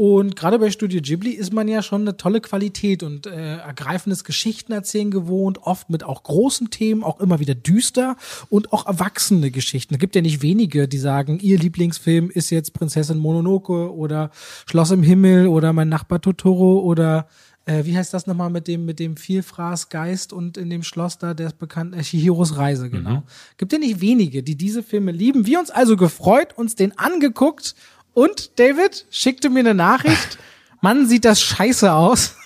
Und gerade bei Studio Ghibli ist man ja schon eine tolle Qualität und äh, ergreifendes Geschichtenerzählen gewohnt, oft mit auch großen Themen, auch immer wieder düster und auch erwachsene Geschichten. Es gibt ja nicht wenige, die sagen, ihr Lieblingsfilm ist jetzt Prinzessin Mononoke oder Schloss im Himmel oder mein Nachbar Totoro oder äh, wie heißt das nochmal mit dem, mit dem Vielfraßgeist und in dem Schloss da, der ist bekannt, äh, Chihiros Reise, genau. Gibt ja nicht wenige, die diese Filme lieben. Wir uns also gefreut, uns den angeguckt und David schickte mir eine Nachricht. Mann, sieht das scheiße aus.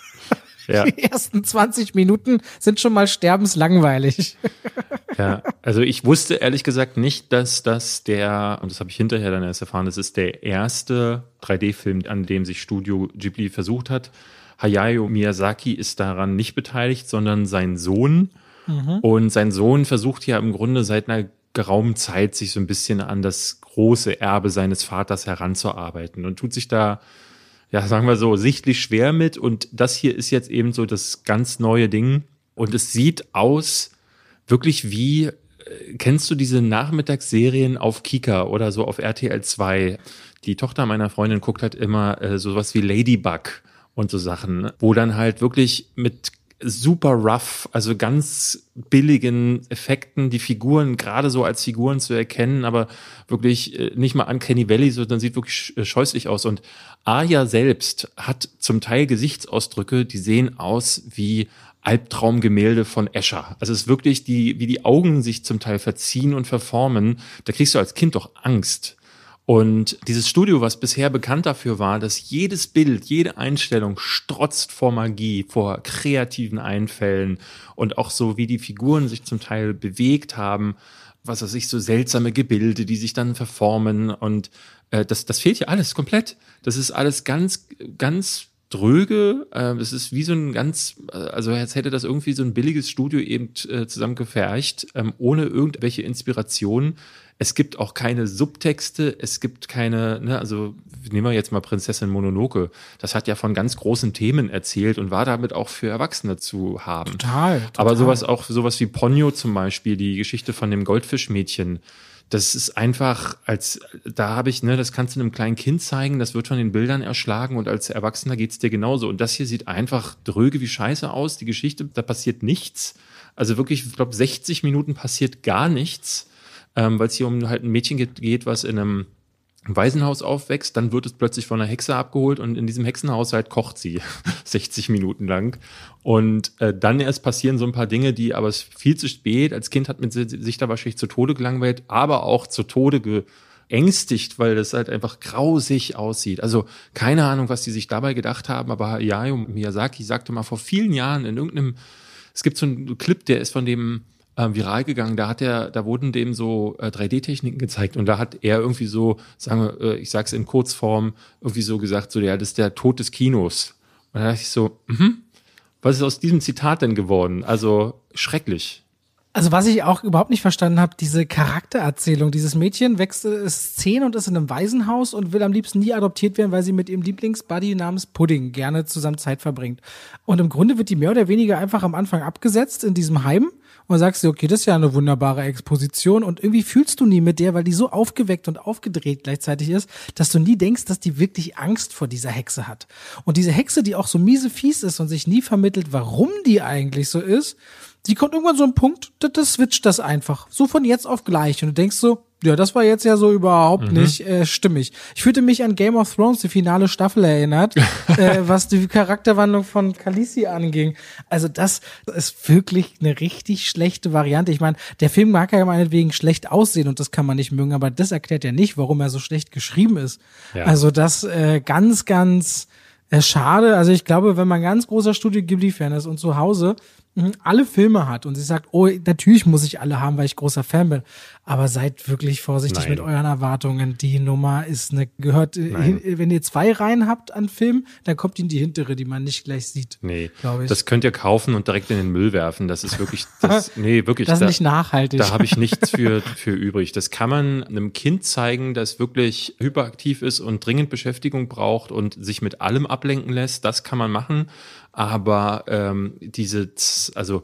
Ja. Die ersten 20 Minuten sind schon mal sterbenslangweilig. Ja, also ich wusste ehrlich gesagt nicht, dass das der, und das habe ich hinterher dann erst erfahren, das ist der erste 3D-Film, an dem sich Studio Ghibli versucht hat. Hayao Miyazaki ist daran nicht beteiligt, sondern sein Sohn. Und sein Sohn versucht ja im Grunde seit einer geraumen Zeit sich so ein bisschen an das große Erbe seines Vaters heranzuarbeiten und tut sich da, ja, sagen wir so, sichtlich schwer mit. Und das hier ist jetzt eben so das ganz neue Ding. Und es sieht aus wirklich wie, äh, kennst du diese Nachmittagsserien auf Kika oder so auf RTL 2? Die Tochter meiner Freundin guckt halt immer äh, sowas wie Ladybug und so Sachen, wo dann halt wirklich mit super rough, also ganz billigen Effekten, die Figuren gerade so als Figuren zu erkennen, aber wirklich äh, nicht mal an Kenny Valley, sondern sieht wirklich äh, scheußlich aus. Und Aya selbst hat zum Teil Gesichtsausdrücke, die sehen aus wie Albtraumgemälde von Escher. Also es ist wirklich die, wie die Augen sich zum Teil verziehen und verformen. Da kriegst du als Kind doch Angst. Und dieses Studio, was bisher bekannt dafür war, dass jedes Bild, jede Einstellung strotzt vor Magie, vor kreativen Einfällen und auch so, wie die Figuren sich zum Teil bewegt haben, was weiß ich, so seltsame Gebilde, die sich dann verformen und äh, das, das fehlt hier alles komplett. Das ist alles ganz, ganz dröge. Äh, das ist wie so ein ganz, äh, also als hätte das irgendwie so ein billiges Studio eben äh, zusammengefercht, ähm, ohne irgendwelche Inspiration. Es gibt auch keine Subtexte, es gibt keine, ne, also nehmen wir jetzt mal Prinzessin Mononoke. Das hat ja von ganz großen Themen erzählt und war damit auch für Erwachsene zu haben. Total. total. Aber sowas auch, sowas wie Ponyo zum Beispiel, die Geschichte von dem Goldfischmädchen, das ist einfach, als da habe ich, ne, das kannst du einem kleinen Kind zeigen, das wird von den Bildern erschlagen und als Erwachsener geht's dir genauso. Und das hier sieht einfach dröge wie Scheiße aus. Die Geschichte, da passiert nichts. Also wirklich, ich glaube, 60 Minuten passiert gar nichts, ähm, weil es hier um halt ein Mädchen geht, geht, was in einem Waisenhaus aufwächst, dann wird es plötzlich von einer Hexe abgeholt und in diesem Hexenhaushalt kocht sie 60 Minuten lang. Und äh, dann erst passieren so ein paar Dinge, die aber viel zu spät. Als Kind hat man si- sich da wahrscheinlich zu Tode gelangweilt, aber auch zu Tode geängstigt, weil das halt einfach grausig aussieht. Also keine Ahnung, was die sich dabei gedacht haben, aber Hayao Miyazaki sagte mal vor vielen Jahren in irgendeinem, es gibt so einen Clip, der ist von dem äh, viral gegangen. Da hat er, da wurden dem so äh, 3D-Techniken gezeigt und da hat er irgendwie so, sagen wir, äh, ich sag's in Kurzform, irgendwie so gesagt, so ja, das ist der Tod des Kinos. Und da dachte ich so, mhm, was ist aus diesem Zitat denn geworden? Also schrecklich. Also was ich auch überhaupt nicht verstanden habe, diese Charaktererzählung. Dieses Mädchen wächst, ist zehn und ist in einem Waisenhaus und will am liebsten nie adoptiert werden, weil sie mit ihrem Lieblingsbuddy namens Pudding gerne zusammen Zeit verbringt. Und im Grunde wird die mehr oder weniger einfach am Anfang abgesetzt in diesem Heim und sagst du, okay, das ist ja eine wunderbare Exposition und irgendwie fühlst du nie mit der, weil die so aufgeweckt und aufgedreht gleichzeitig ist, dass du nie denkst, dass die wirklich Angst vor dieser Hexe hat. Und diese Hexe, die auch so miese fies ist und sich nie vermittelt, warum die eigentlich so ist, die kommt irgendwann so ein Punkt, das switcht das einfach. So von jetzt auf gleich. Und du denkst so, ja, das war jetzt ja so überhaupt mhm. nicht äh, stimmig. Ich fühlte mich an Game of Thrones, die finale Staffel erinnert, äh, was die Charakterwandlung von Khaleesi anging. Also das ist wirklich eine richtig schlechte Variante. Ich meine, der Film mag ja meinetwegen schlecht aussehen und das kann man nicht mögen, aber das erklärt ja nicht, warum er so schlecht geschrieben ist. Ja. Also das äh, ganz, ganz äh, schade. Also ich glaube, wenn man ganz großer Studio Ghibli-Fan ist und zu Hause alle Filme hat und sie sagt, oh, natürlich muss ich alle haben, weil ich großer Fan bin. Aber seid wirklich vorsichtig Nein. mit euren Erwartungen. Die Nummer ist eine, gehört, äh, hin, wenn ihr zwei Reihen habt an Filmen, dann kommt in die hintere, die man nicht gleich sieht. Nee, ich. das könnt ihr kaufen und direkt in den Müll werfen. Das ist wirklich, das, nee, wirklich. Das ist da, nicht nachhaltig. Da habe ich nichts für, für übrig. Das kann man einem Kind zeigen, das wirklich hyperaktiv ist und dringend Beschäftigung braucht und sich mit allem ablenken lässt. Das kann man machen. Aber ähm, diese, also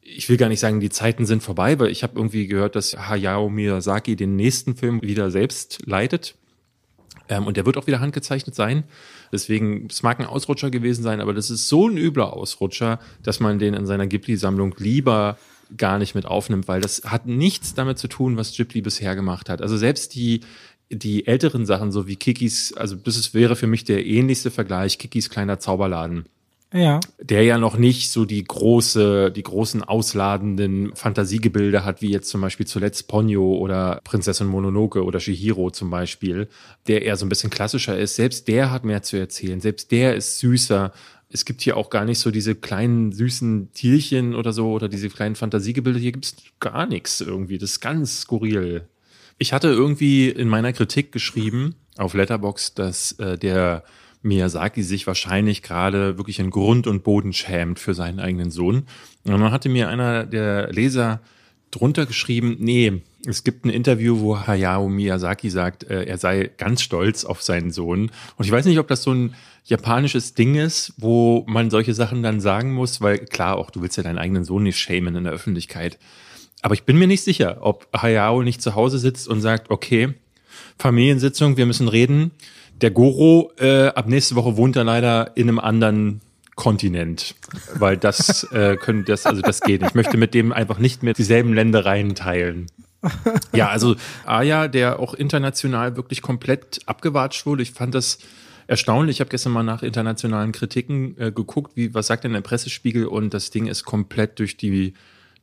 ich will gar nicht sagen, die Zeiten sind vorbei, weil ich habe irgendwie gehört, dass Hayao Miyazaki den nächsten Film wieder selbst leitet. Ähm, und der wird auch wieder handgezeichnet sein. Deswegen, es mag ein Ausrutscher gewesen sein, aber das ist so ein übler Ausrutscher, dass man den in seiner Ghibli-Sammlung lieber gar nicht mit aufnimmt, weil das hat nichts damit zu tun, was Ghibli bisher gemacht hat. Also selbst die, die älteren Sachen, so wie Kikis, also das wäre für mich der ähnlichste Vergleich, Kikis kleiner Zauberladen ja. der ja noch nicht so die große, die großen ausladenden Fantasiegebilde hat, wie jetzt zum Beispiel zuletzt Ponyo oder Prinzessin Mononoke oder Shihiro zum Beispiel, der eher so ein bisschen klassischer ist. Selbst der hat mehr zu erzählen. Selbst der ist süßer. Es gibt hier auch gar nicht so diese kleinen süßen Tierchen oder so oder diese kleinen Fantasiegebilde. Hier gibt's gar nichts irgendwie. Das ist ganz skurril. Ich hatte irgendwie in meiner Kritik geschrieben auf Letterbox, dass äh, der Miyazaki sich wahrscheinlich gerade wirklich in Grund und Boden schämt für seinen eigenen Sohn. Und dann hatte mir einer der Leser drunter geschrieben, nee, es gibt ein Interview, wo Hayao Miyazaki sagt, äh, er sei ganz stolz auf seinen Sohn. Und ich weiß nicht, ob das so ein japanisches Ding ist, wo man solche Sachen dann sagen muss, weil klar, auch du willst ja deinen eigenen Sohn nicht schämen in der Öffentlichkeit. Aber ich bin mir nicht sicher, ob Hayao nicht zu Hause sitzt und sagt, okay, Familiensitzung, wir müssen reden der Goro, äh, ab nächste Woche wohnt er leider in einem anderen Kontinent, weil das äh, können das also das geht. Ich möchte mit dem einfach nicht mehr dieselben Ländereien teilen. Ja, also Aya, der auch international wirklich komplett abgewatscht wurde. Ich fand das erstaunlich. Ich habe gestern mal nach internationalen Kritiken äh, geguckt, wie was sagt denn der Pressespiegel und das Ding ist komplett durch die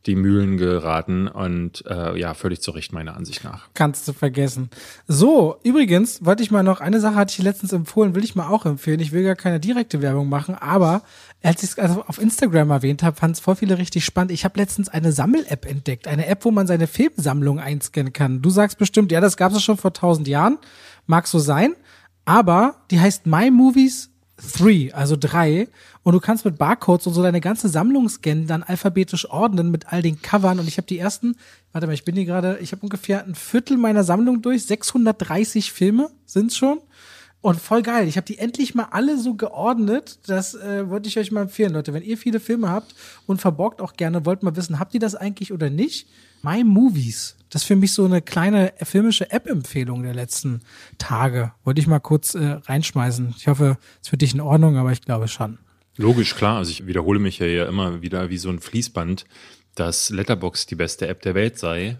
die Mühlen geraten und äh, ja, völlig zu Recht meiner Ansicht nach. Kannst du vergessen. So, übrigens wollte ich mal noch, eine Sache hatte ich letztens empfohlen, will ich mal auch empfehlen. Ich will gar keine direkte Werbung machen, aber als ich es also auf Instagram erwähnt habe, fand es voll viele richtig spannend. Ich habe letztens eine Sammel-App entdeckt, eine App, wo man seine Filmsammlung einscannen kann. Du sagst bestimmt, ja, das gab es schon vor tausend Jahren, mag so sein, aber die heißt My Movies 3, also drei. Und du kannst mit Barcodes und so deine ganze Sammlung scannen, dann alphabetisch ordnen mit all den Covern. Und ich habe die ersten, warte mal, ich bin hier gerade, ich habe ungefähr ein Viertel meiner Sammlung durch. 630 Filme sind's schon. Und voll geil. Ich habe die endlich mal alle so geordnet. Das äh, wollte ich euch mal empfehlen, Leute. Wenn ihr viele Filme habt und verborgt auch gerne, wollt mal wissen, habt ihr das eigentlich oder nicht? My Movies. Das ist für mich so eine kleine filmische App-Empfehlung der letzten Tage. Wollte ich mal kurz äh, reinschmeißen. Ich hoffe, es für dich in Ordnung, aber ich glaube schon. Logisch, klar. Also ich wiederhole mich ja immer wieder wie so ein Fließband, dass Letterbox die beste App der Welt sei.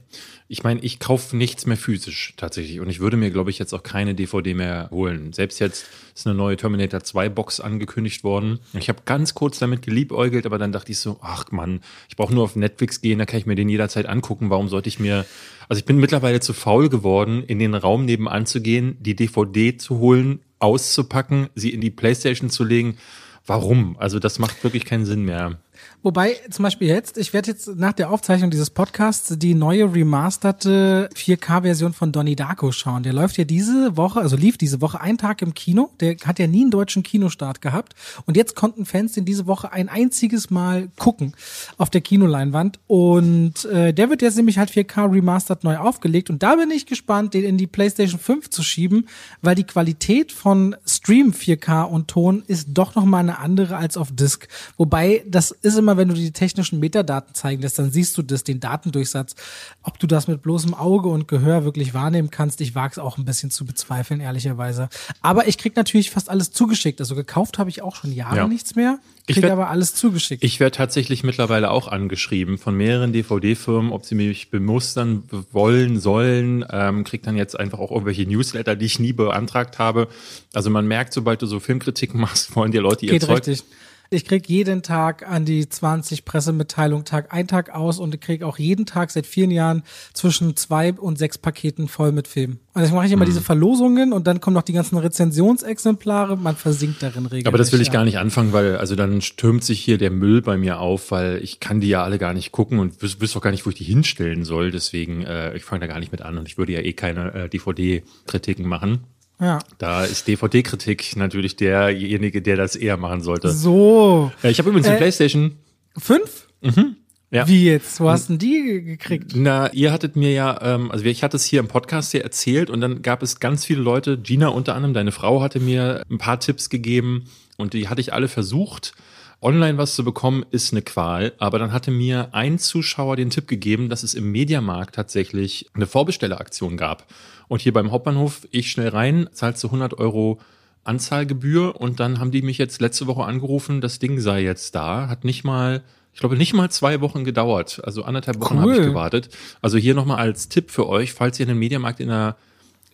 Ich meine, ich kaufe nichts mehr physisch tatsächlich und ich würde mir, glaube ich, jetzt auch keine DVD mehr holen. Selbst jetzt ist eine neue Terminator 2 Box angekündigt worden. Ich habe ganz kurz damit geliebäugelt, aber dann dachte ich so, ach Mann, ich brauche nur auf Netflix gehen, da kann ich mir den jederzeit angucken. Warum sollte ich mir, also ich bin mittlerweile zu faul geworden, in den Raum nebenan zu gehen, die DVD zu holen, auszupacken, sie in die Playstation zu legen. Warum? Also das macht wirklich keinen Sinn mehr. Wobei zum Beispiel jetzt, ich werde jetzt nach der Aufzeichnung dieses Podcasts die neue remasterte 4K-Version von Donnie Darko schauen. Der läuft ja diese Woche, also lief diese Woche einen Tag im Kino. Der hat ja nie einen deutschen Kinostart gehabt. Und jetzt konnten Fans den diese Woche ein einziges Mal gucken auf der Kinoleinwand. Und äh, der wird jetzt nämlich halt 4K remastered neu aufgelegt. Und da bin ich gespannt, den in die PlayStation 5 zu schieben, weil die Qualität von Stream 4K und Ton ist doch noch mal eine andere als auf Disk. Wobei das ist immer, wenn du die technischen Metadaten zeigen lässt, dann siehst du das, den Datendurchsatz. Ob du das mit bloßem Auge und Gehör wirklich wahrnehmen kannst, ich wage es auch ein bisschen zu bezweifeln, ehrlicherweise. Aber ich krieg natürlich fast alles zugeschickt. Also gekauft habe ich auch schon Jahre ja. nichts mehr. Ich krieg aber alles zugeschickt. Ich werde tatsächlich mittlerweile auch angeschrieben von mehreren DVD-Firmen, ob sie mich bemustern wollen, sollen. Ähm, krieg dann jetzt einfach auch irgendwelche Newsletter, die ich nie beantragt habe. Also man merkt, sobald du so Filmkritiken machst, wollen dir Leute ihr Geht Zeug. Richtig. Ich krieg jeden Tag an die 20 Pressemitteilungen Tag ein Tag aus und ich krieg auch jeden Tag seit vielen Jahren zwischen zwei und sechs Paketen voll mit Filmen. Also ich mache ich immer mhm. diese Verlosungen und dann kommen noch die ganzen Rezensionsexemplare, man versinkt darin regelmäßig. Aber das will ich gar nicht anfangen, weil also dann stürmt sich hier der Müll bei mir auf, weil ich kann die ja alle gar nicht gucken und wüsste auch gar nicht, wo ich die hinstellen soll. Deswegen, äh, ich fange da gar nicht mit an und ich würde ja eh keine äh, DVD-Kritiken machen. Ja. Da ist DVD-Kritik natürlich derjenige, der das eher machen sollte. So. Äh, ich habe übrigens äh, eine PlayStation. Fünf? Mhm. Ja. Wie jetzt? Wo hast denn die gekriegt? Na, ihr hattet mir ja, ähm, also ich hatte es hier im Podcast hier erzählt und dann gab es ganz viele Leute, Gina unter anderem, deine Frau hatte mir ein paar Tipps gegeben und die hatte ich alle versucht. Online was zu bekommen, ist eine Qual. Aber dann hatte mir ein Zuschauer den Tipp gegeben, dass es im Mediamarkt tatsächlich eine Vorbestelleraktion gab. Und hier beim Hauptbahnhof, ich schnell rein, zahlst du 100 Euro Anzahlgebühr und dann haben die mich jetzt letzte Woche angerufen, das Ding sei jetzt da, hat nicht mal, ich glaube nicht mal zwei Wochen gedauert, also anderthalb Wochen cool. habe ich gewartet. Also hier nochmal als Tipp für euch, falls ihr einen Mediamarkt in der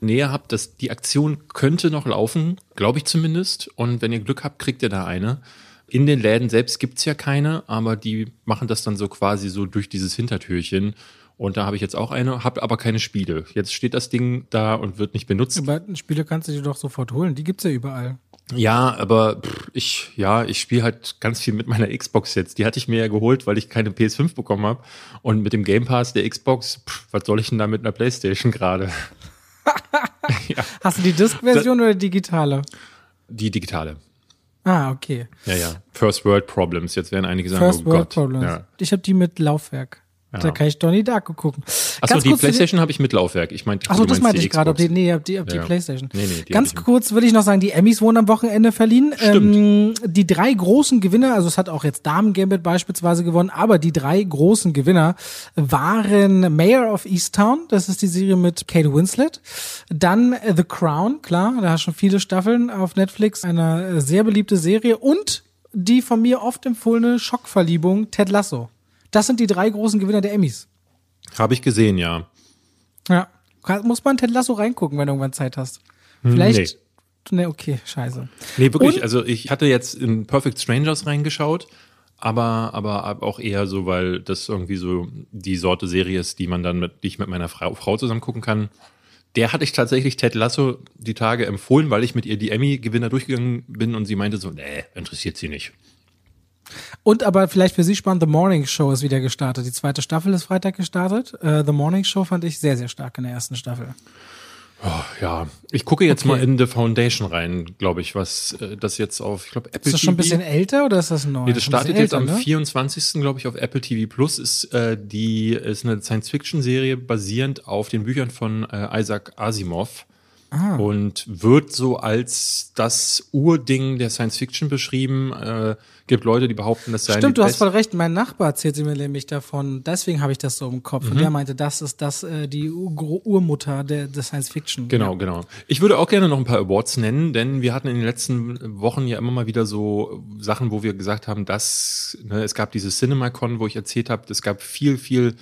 Nähe habt, dass die Aktion könnte noch laufen, glaube ich zumindest. Und wenn ihr Glück habt, kriegt ihr da eine. In den Läden selbst gibt's ja keine, aber die machen das dann so quasi so durch dieses Hintertürchen. Und da habe ich jetzt auch eine, habe aber keine Spiele. Jetzt steht das Ding da und wird nicht benutzt. Aber Spiele kannst du dir doch sofort holen. Die gibt's ja überall. Ja, aber pff, ich, ja, ich spiele halt ganz viel mit meiner Xbox jetzt. Die hatte ich mir ja geholt, weil ich keine PS5 bekommen habe. Und mit dem Game Pass der Xbox, pff, was soll ich denn da mit einer Playstation gerade? ja. Hast du die Disk-Version oder die digitale? Die digitale. Ah, okay. Ja, ja. First World Problems. Jetzt werden einige sagen, First oh World Gott. Problems. Ja. Ich habe die mit Laufwerk. Ja. Da kann ich Donnie Darko gucken. Achso, die Playstation habe ich mit Laufwerk. Ich meinte, Achso, das meinte ich gerade. Ob die, nee, ob die, ob die Ja. Playstation. Nee, nee, die Ganz kurz würde ich noch sagen, die Emmys wurden am Wochenende verliehen. Ähm, die drei großen Gewinner, also es hat auch jetzt Damen Gambit beispielsweise gewonnen, aber die drei großen Gewinner waren Mayor of Easttown, das ist die Serie mit Kate Winslet. Dann The Crown, klar, da hast schon viele Staffeln auf Netflix, eine sehr beliebte Serie und die von mir oft empfohlene Schockverliebung Ted Lasso. Das sind die drei großen Gewinner der Emmys. Habe ich gesehen, ja. Ja. Muss man Ted Lasso reingucken, wenn du irgendwann Zeit hast. Hm, Vielleicht. Nee, okay, scheiße. Nee, wirklich. Und- also ich hatte jetzt in Perfect Strangers reingeschaut, aber, aber auch eher so, weil das irgendwie so die Sorte Serie ist, die man dann mit, die ich mit meiner Frau, Frau zusammen gucken kann. Der hatte ich tatsächlich Ted Lasso die Tage empfohlen, weil ich mit ihr die Emmy-Gewinner durchgegangen bin und sie meinte so, nee, interessiert sie nicht. Und aber vielleicht für Sie spannend, The Morning Show ist wieder gestartet. Die zweite Staffel ist Freitag gestartet. Äh, The Morning Show fand ich sehr, sehr stark in der ersten Staffel. Oh, ja, ich gucke jetzt Okay. mal in The Foundation rein, glaube ich, was äh, das jetzt auf, ich glaube, Apple Ist das schon ein TV bisschen älter oder ist das neu? Nee, das startet jetzt am ne? 24. glaube ich auf Apple TV Plus. Ist äh, die ist eine Science-Fiction-Serie basierend auf den Büchern von äh, Isaac Asimov Ah. und wird so als das Urding der Science-Fiction beschrieben. Äh, gibt Leute, die behaupten, das sei Stimmt, du hast voll recht. Mein Nachbar erzählte mir nämlich davon. Deswegen habe ich das so im Kopf. Mhm. Und der meinte, das ist das äh, die Ur Urmutter der, der Science Fiction. Genau, Ja. genau. Ich würde auch gerne noch ein paar Awards nennen, denn wir hatten in den letzten Wochen ja immer mal wieder so Sachen, wo wir gesagt haben, dass ne, es gab diese CinemaCon, wo ich erzählt habe, es gab viel, viel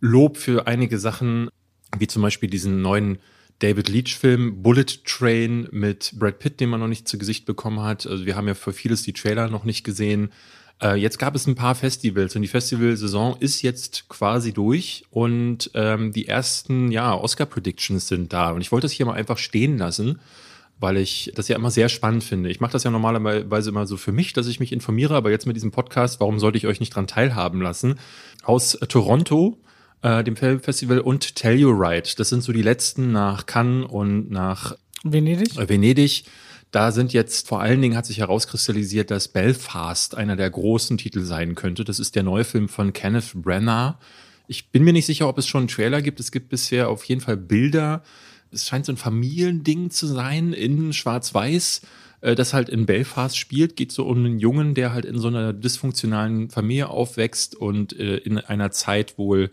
Lob für einige Sachen, wie zum Beispiel diesen neuen David Leach-Film Bullet Train mit Brad Pitt, den man noch nicht zu Gesicht bekommen hat. Also wir haben ja für vieles die Trailer noch nicht gesehen. Äh, jetzt gab es ein paar Festivals und die Festivalsaison ist jetzt quasi durch und ähm, die ersten ja, Oscar-Predictions sind da. Und ich wollte das hier mal einfach stehen lassen, weil ich das ja immer sehr spannend finde. Ich mache das ja normalerweise immer so für mich, dass ich mich informiere, aber jetzt mit diesem Podcast, warum sollte ich euch nicht dran teilhaben lassen? Aus Toronto, äh, dem Filmfestival und Telluride. Das sind so die letzten nach Cannes und nach Venedig. Äh, Venedig. Da sind jetzt vor allen Dingen hat sich herauskristallisiert, dass Belfast einer der großen Titel sein könnte. Das ist der neue Film von Kenneth Branagh. Ich bin mir nicht sicher, ob es schon einen Trailer gibt. Es gibt bisher auf jeden Fall Bilder. Es scheint so ein Familiending zu sein in Schwarz-Weiß, äh, das halt in Belfast spielt. Geht so um einen Jungen, der halt in so einer dysfunktionalen Familie aufwächst und äh, in einer Zeit wohl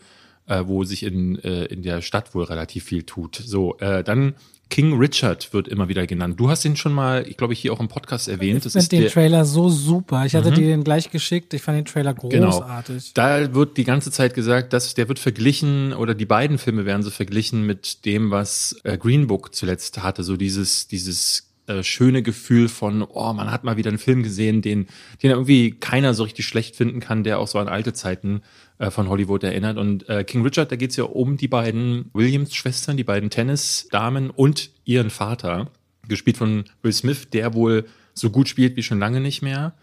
äh, wo sich in, äh, in der Stadt wohl relativ viel tut. So, äh, dann King Richard wird immer wieder genannt. Du hast ihn schon mal, ich glaube, ich hier auch im Podcast erwähnt. Ich finde den Trailer so super. Ich hatte mhm. dir den gleich geschickt. Ich fand den Trailer genau. großartig. Genau. Da wird die ganze Zeit gesagt, dass der wird verglichen oder die beiden Filme werden so verglichen mit dem, was äh, Green Book zuletzt hatte. So dieses, dieses äh, schöne Gefühl von, oh, man hat mal wieder einen Film gesehen, den, den irgendwie keiner so richtig schlecht finden kann, der auch so an alte Zeiten von Hollywood erinnert. Und äh, King Richard, da geht's ja um die beiden Williams-Schwestern, die beiden Tennis-Damen und ihren Vater, gespielt von Will Smith, der wohl so gut spielt wie schon lange nicht mehr.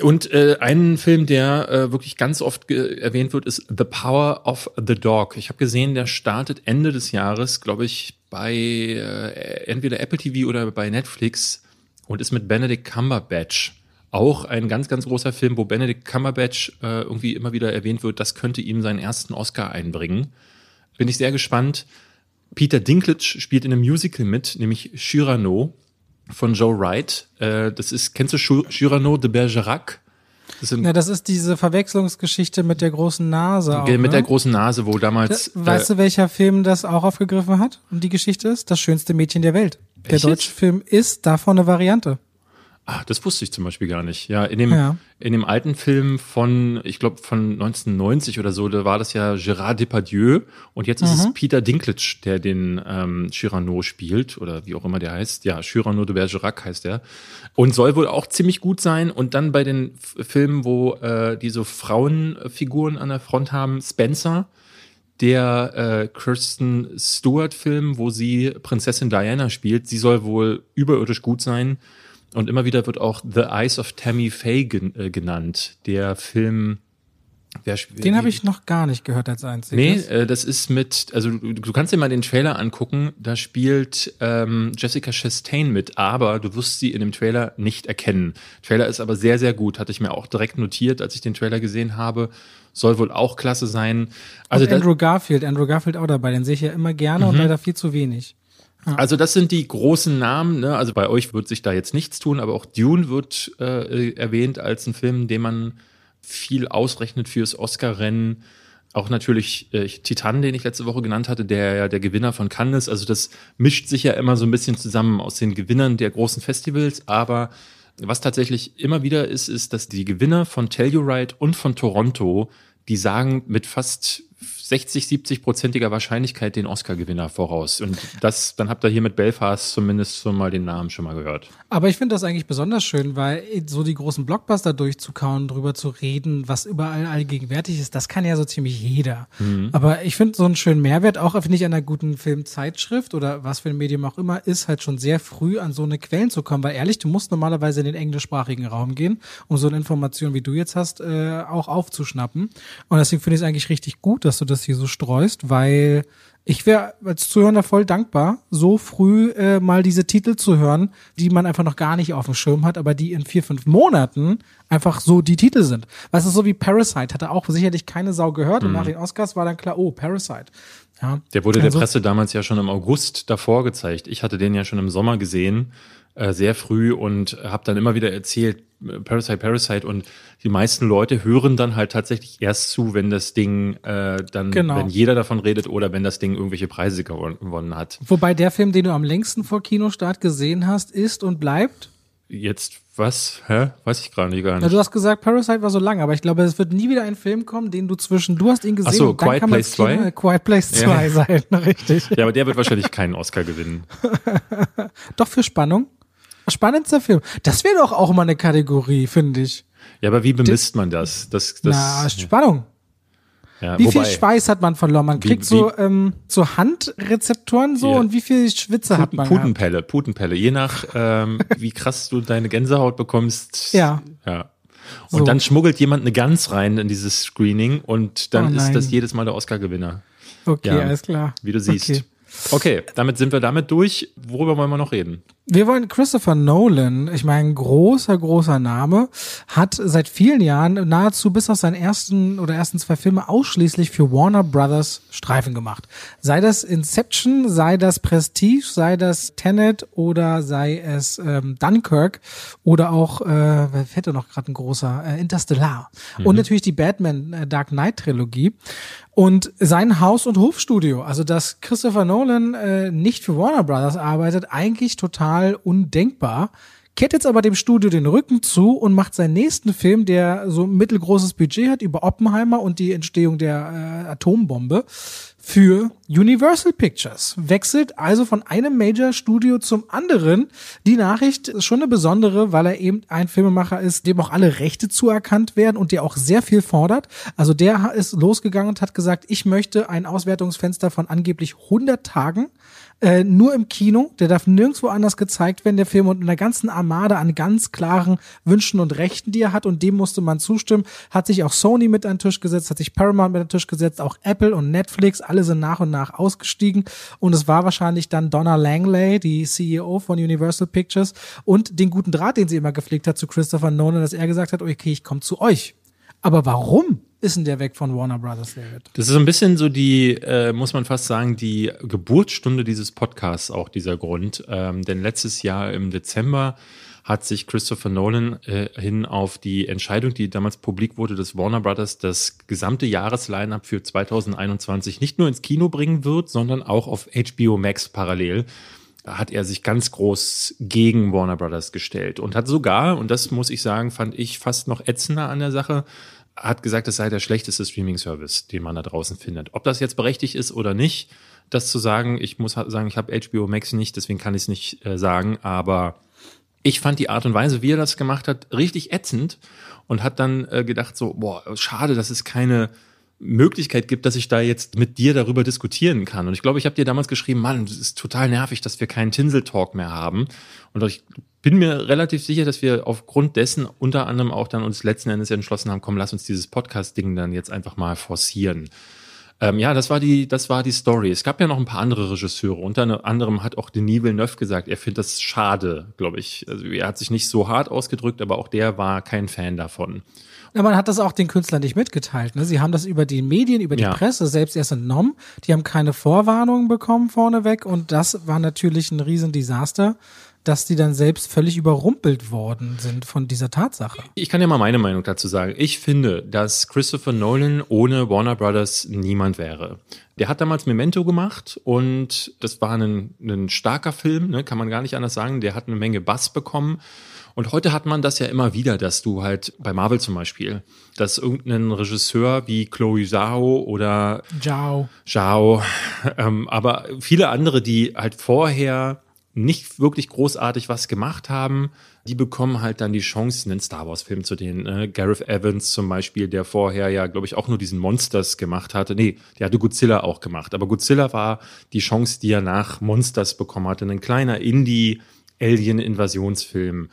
Und äh, ein Film, der äh, wirklich ganz oft erwähnt wird, ist The Power of the Dog. Ich habe gesehen, der startet Ende des Jahres, glaube ich, bei äh, entweder Apple TV oder bei Netflix und ist mit Benedict Cumberbatch auch ein ganz, ganz großer Film, wo Benedict Cumberbatch äh, irgendwie immer wieder erwähnt wird, das könnte ihm seinen ersten Oscar einbringen. Bin ich sehr gespannt. Peter Dinklage spielt in einem Musical mit, nämlich Cyrano von Joe Wright. Äh, das ist, kennst du Cyrano de Bergerac? Das ja, das ist diese Verwechslungsgeschichte mit der großen Nase. Auch, mit ne? der großen Nase, wo damals. Da, weißt du, welcher Film das auch aufgegriffen hat? Und die Geschichte ist? Das schönste Mädchen der Welt. Der deutsche Film ist davon eine Variante. Ah, das wusste ich zum Beispiel gar nicht. Ja, in dem, ja. in dem alten Film von, ich glaube, von 1990 oder so, da war das ja Gérard Depardieu und jetzt ist mhm. es Peter Dinklage, der den ähm, Cyrano spielt oder wie auch immer der heißt. Ja, Cyrano de Bergerac heißt der. Und soll wohl auch ziemlich gut sein. Und dann bei den Filmen, wo äh, die so Frauenfiguren an der Front haben, Spencer, der äh, Kirsten Stewart-Film, wo sie Prinzessin Diana spielt, sie soll wohl überirdisch gut sein. Und immer wieder wird auch The Eyes of Tammy Faye gen äh, genannt. Der Film. Den habe ich noch gar nicht gehört als einziges. Nee, äh, das ist mit, also du, du, kannst dir mal den Trailer angucken, da spielt ähm, Jessica Chastain mit, aber du wirst sie in dem Trailer nicht erkennen. Trailer ist aber sehr, sehr gut, hatte ich mir auch direkt notiert, als ich den Trailer gesehen habe. Soll wohl auch klasse sein. Also und Andrew Garfield, Andrew Garfield auch dabei, den sehe ich ja immer gerne mhm. und leider viel zu wenig. Also das sind die großen Namen. Ne? Also bei euch wird sich da jetzt nichts tun, aber auch Dune wird äh, erwähnt als ein Film, den man viel ausrechnet fürs Oscar-Rennen. Auch natürlich äh, Titan, den ich letzte Woche genannt hatte, der ja der Gewinner von Cannes ist. Also das mischt sich ja immer so ein bisschen zusammen aus den Gewinnern der großen Festivals. Aber was tatsächlich immer wieder ist, ist, dass die Gewinner von Telluride und von Toronto, die sagen mit fast 60, 70 prozentiger Wahrscheinlichkeit den Oscar-Gewinner voraus. Und das, dann habt ihr hier mit Belfast zumindest schon mal den Namen schon mal gehört. Aber ich finde das eigentlich besonders schön, weil so die großen Blockbuster durchzukauen, drüber zu reden, was überall allgegenwärtig ist, das kann ja so ziemlich jeder. Mhm. Aber ich finde so einen schönen Mehrwert, auch finde ich, einer guten Filmzeitschrift oder was für ein Medium auch immer, ist halt schon sehr früh an so eine Quellen zu kommen. Weil ehrlich, du musst normalerweise in den englischsprachigen Raum gehen, um so eine Information, wie du jetzt hast, äh, auch aufzuschnappen. Und deswegen finde ich es eigentlich richtig gut, dass du das hier so streust, weil ich wäre als Zuhörer voll dankbar, so früh äh, mal diese Titel zu hören, die man einfach noch gar nicht auf dem Schirm hat, aber die in vier, fünf Monaten einfach so die Titel sind. Weißt du, so wie Parasite hatte auch sicherlich keine Sau gehört mhm. und nach den Oscars war dann klar, oh, Parasite. Ja. Der wurde also, der Presse damals ja schon im August davor gezeigt. Ich hatte den ja schon im Sommer gesehen äh, sehr früh und habe dann immer wieder erzählt, äh, Parasite, Parasite und die meisten Leute hören dann halt tatsächlich erst zu, wenn das Ding äh, dann, genau. wenn jeder davon redet oder wenn das Ding irgendwelche Preise gewonnen hat. Wobei der Film, den du am längsten vor Kinostart gesehen hast, ist und bleibt? Jetzt was? Hä? Weiß ich gerade gar nicht. Ja, du hast gesagt, Parasite war so lang, aber ich glaube, es wird nie wieder ein Film kommen, den du zwischen, du hast ihn gesehen. Ach so, Quiet Place 2? Quiet Place 2 ja. sein, richtig. Ja, aber der wird wahrscheinlich keinen Oscar gewinnen. Doch für Spannung. Spannendster Film. Das wäre doch auch mal eine Kategorie, finde ich. Ja, aber wie bemisst man das? das, das Na, Spannung. Ja, wie wobei- viel Schweiß hat man verloren? Man Wie- kriegt so, ähm, so Handrezeptoren so Ja. und wie viel Schwitze hat Puten, man gehabt? Putenpelle, Putenpelle. Je nach, ähm, wie krass du deine Gänsehaut bekommst. Ja. Ja. Und So. dann schmuggelt jemand eine Gans rein in dieses Screening und dann Oh ist das jedes Mal der Oscar-Gewinner. Okay, Ja. alles klar. Wie du siehst. Okay. Okay. damit sind wir damit durch. Worüber wollen wir noch reden? Wir wollen Christopher Nolan, ich meine, großer, großer Name, hat seit vielen Jahren nahezu bis auf seinen ersten oder ersten zwei Filme ausschließlich für Warner Brothers Streifen gemacht. Sei das Inception, sei das Prestige, sei das Tenet oder sei es ähm, Dunkirk oder auch, äh, wer fällt da noch gerade ein großer, äh, Interstellar. Und natürlich die Batman äh, Dark Knight Trilogie. Und sein Haus- und Hofstudio, also dass Christopher Nolan äh, nicht für Warner Brothers arbeitet, eigentlich total undenkbar. Kehrt jetzt aber dem Studio den Rücken zu und macht seinen nächsten Film, der so ein mittelgroßes Budget hat, über Oppenheimer und die Entstehung der äh, Atombombe für Universal Pictures. Wechselt also von einem Major-Studio zum anderen. Die Nachricht ist schon eine besondere, weil er eben ein Filmemacher ist, dem auch alle Rechte zuerkannt werden und der auch sehr viel fordert. Also der ist losgegangen und hat gesagt, ich möchte ein Auswertungsfenster von angeblich 100 Tagen äh, nur im Kino, der darf nirgendwo anders gezeigt werden, der Film, und in der ganzen Armade an ganz klaren Wünschen und Rechten, die er hat, und dem musste man zustimmen, hat sich auch Sony mit an den Tisch gesetzt, hat sich Paramount mit an den Tisch gesetzt, auch Apple und Netflix, alle sind nach und nach ausgestiegen, und es war wahrscheinlich dann Donna Langley, die CEO von Universal Pictures, und den guten Draht, den sie immer gepflegt hat zu Christopher Nolan, dass er gesagt hat, okay, ich komme zu euch. Aber warum ist denn der weg von Warner Brothers, David? Das ist so ein bisschen so die, äh, muss man fast sagen, die Geburtsstunde dieses Podcasts auch dieser Grund. Ähm, denn letztes Jahr im Dezember hat sich Christopher Nolan äh, hin auf die Entscheidung, die damals publik wurde, dass Warner Brothers das gesamte Jahresline-up für 2021 nicht nur ins Kino bringen wird, sondern auch auf HBO Max parallel hat er sich ganz groß gegen Warner Brothers gestellt und hat sogar, und das muss ich sagen, fand ich fast noch ätzender an der Sache, hat gesagt, es sei der schlechteste Streaming-Service, den man da draußen findet. Ob das jetzt berechtigt ist oder nicht, das zu sagen, ich muss sagen, ich habe HBO Max nicht, deswegen kann ich es nicht äh, sagen, aber ich fand die Art und Weise, wie er das gemacht hat, richtig ätzend und hat dann äh, gedacht so, boah, schade, dass es keine Möglichkeit gibt, dass ich da jetzt mit dir darüber diskutieren kann. Und ich glaube, ich habe dir damals geschrieben, Mann, es ist total nervig, dass wir keinen Tinsel-Talk mehr haben. Und ich bin mir relativ sicher, dass wir aufgrund dessen unter anderem auch dann uns letzten Endes entschlossen haben, komm, lass uns dieses Podcast-Ding dann jetzt einfach mal forcieren. Ähm, ja, das war die, das war die Story. Es gab ja noch ein paar andere Regisseure. Unter anderem hat auch Denis Villeneuve gesagt, er findet das schade, glaube ich. Also er hat sich nicht so hart ausgedrückt, aber auch der war kein Fan davon. Ja, man hat das auch den Künstlern nicht mitgeteilt. Ne? Sie haben das über die Medien, über die Ja. Presse selbst erst entnommen. Die haben keine Vorwarnungen bekommen vorneweg und das war natürlich ein Riesendesaster, dass die dann selbst völlig überrumpelt worden sind von dieser Tatsache. Ich kann ja mal meine Meinung dazu sagen. Ich finde, dass Christopher Nolan ohne Warner Brothers niemand wäre. Der hat damals Memento gemacht und das war ein, ein starker Film, ne, kann man gar nicht anders sagen. Der hat eine Menge Bass bekommen. Und heute hat man das ja immer wieder, dass du halt bei Marvel zum Beispiel, dass irgendein Regisseur wie Chloe Zhao oder Ciao. Zhao, ähm, aber viele andere, die halt vorher nicht wirklich großartig was gemacht haben, die bekommen halt dann die Chance, einen Star Wars-Film zu denen. Äh, Gareth Evans zum Beispiel, der vorher ja, glaube ich, auch nur diesen Monsters gemacht hatte. Nee, der hatte Godzilla auch gemacht. Aber Godzilla war die Chance, die er nach Monsters bekommen hatte. Ein kleiner Indie-Alien-Invasionsfilm.